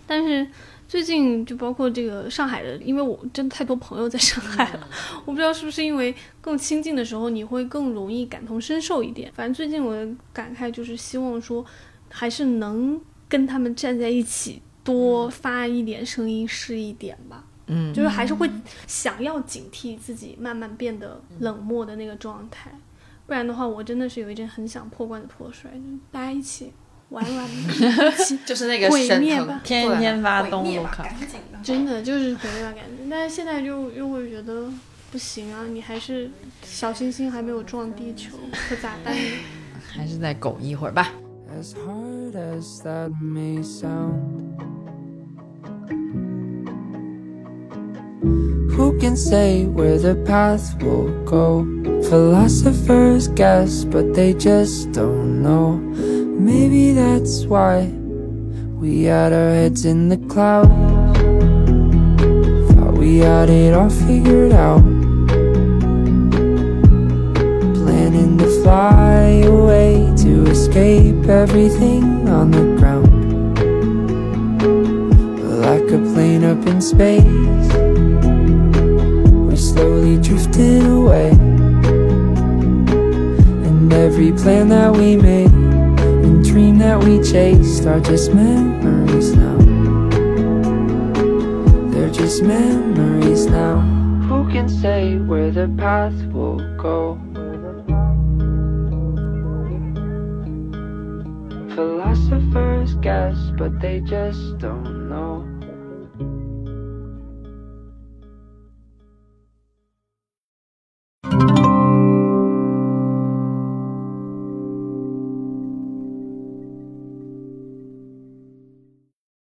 Speaker 1: 但是最近就包括这个上海的，因为我真的太多朋友在上海了，我不知道是不是因为更亲近的时候你会更容易感同身受一点。反正最近我的感慨就是希望说，还是能跟他们站在一起，多发一点声音是一点吧。嗯，就是还是会想要警惕自己慢慢变得冷漠的那个状态，不然的话，我真的是有一阵很想破罐子破摔，大家一起。玩玩，
Speaker 2: 就是那个
Speaker 1: 毁灭吧，
Speaker 3: 天天发动我靠，
Speaker 1: 真的就是毁灭吧，感觉。但是现在就又会觉得不行啊，你还是小星星还没有撞地球，可咋办？
Speaker 3: 还是再苟一会儿吧。As hard as that may sound. Who can say where the path will go? Philosophers guess, but they just don't know. Maybe that's why we had our heads in the clouds. Thought we had it all figured out. Planning to fly away to escape everything on the ground. Like
Speaker 5: a plane up in space. We slowly drifted away. And every plan that we made dream that we chased are just memories now. They're just memories now. Who can say where the path will go? Philosophers guess, but they just don't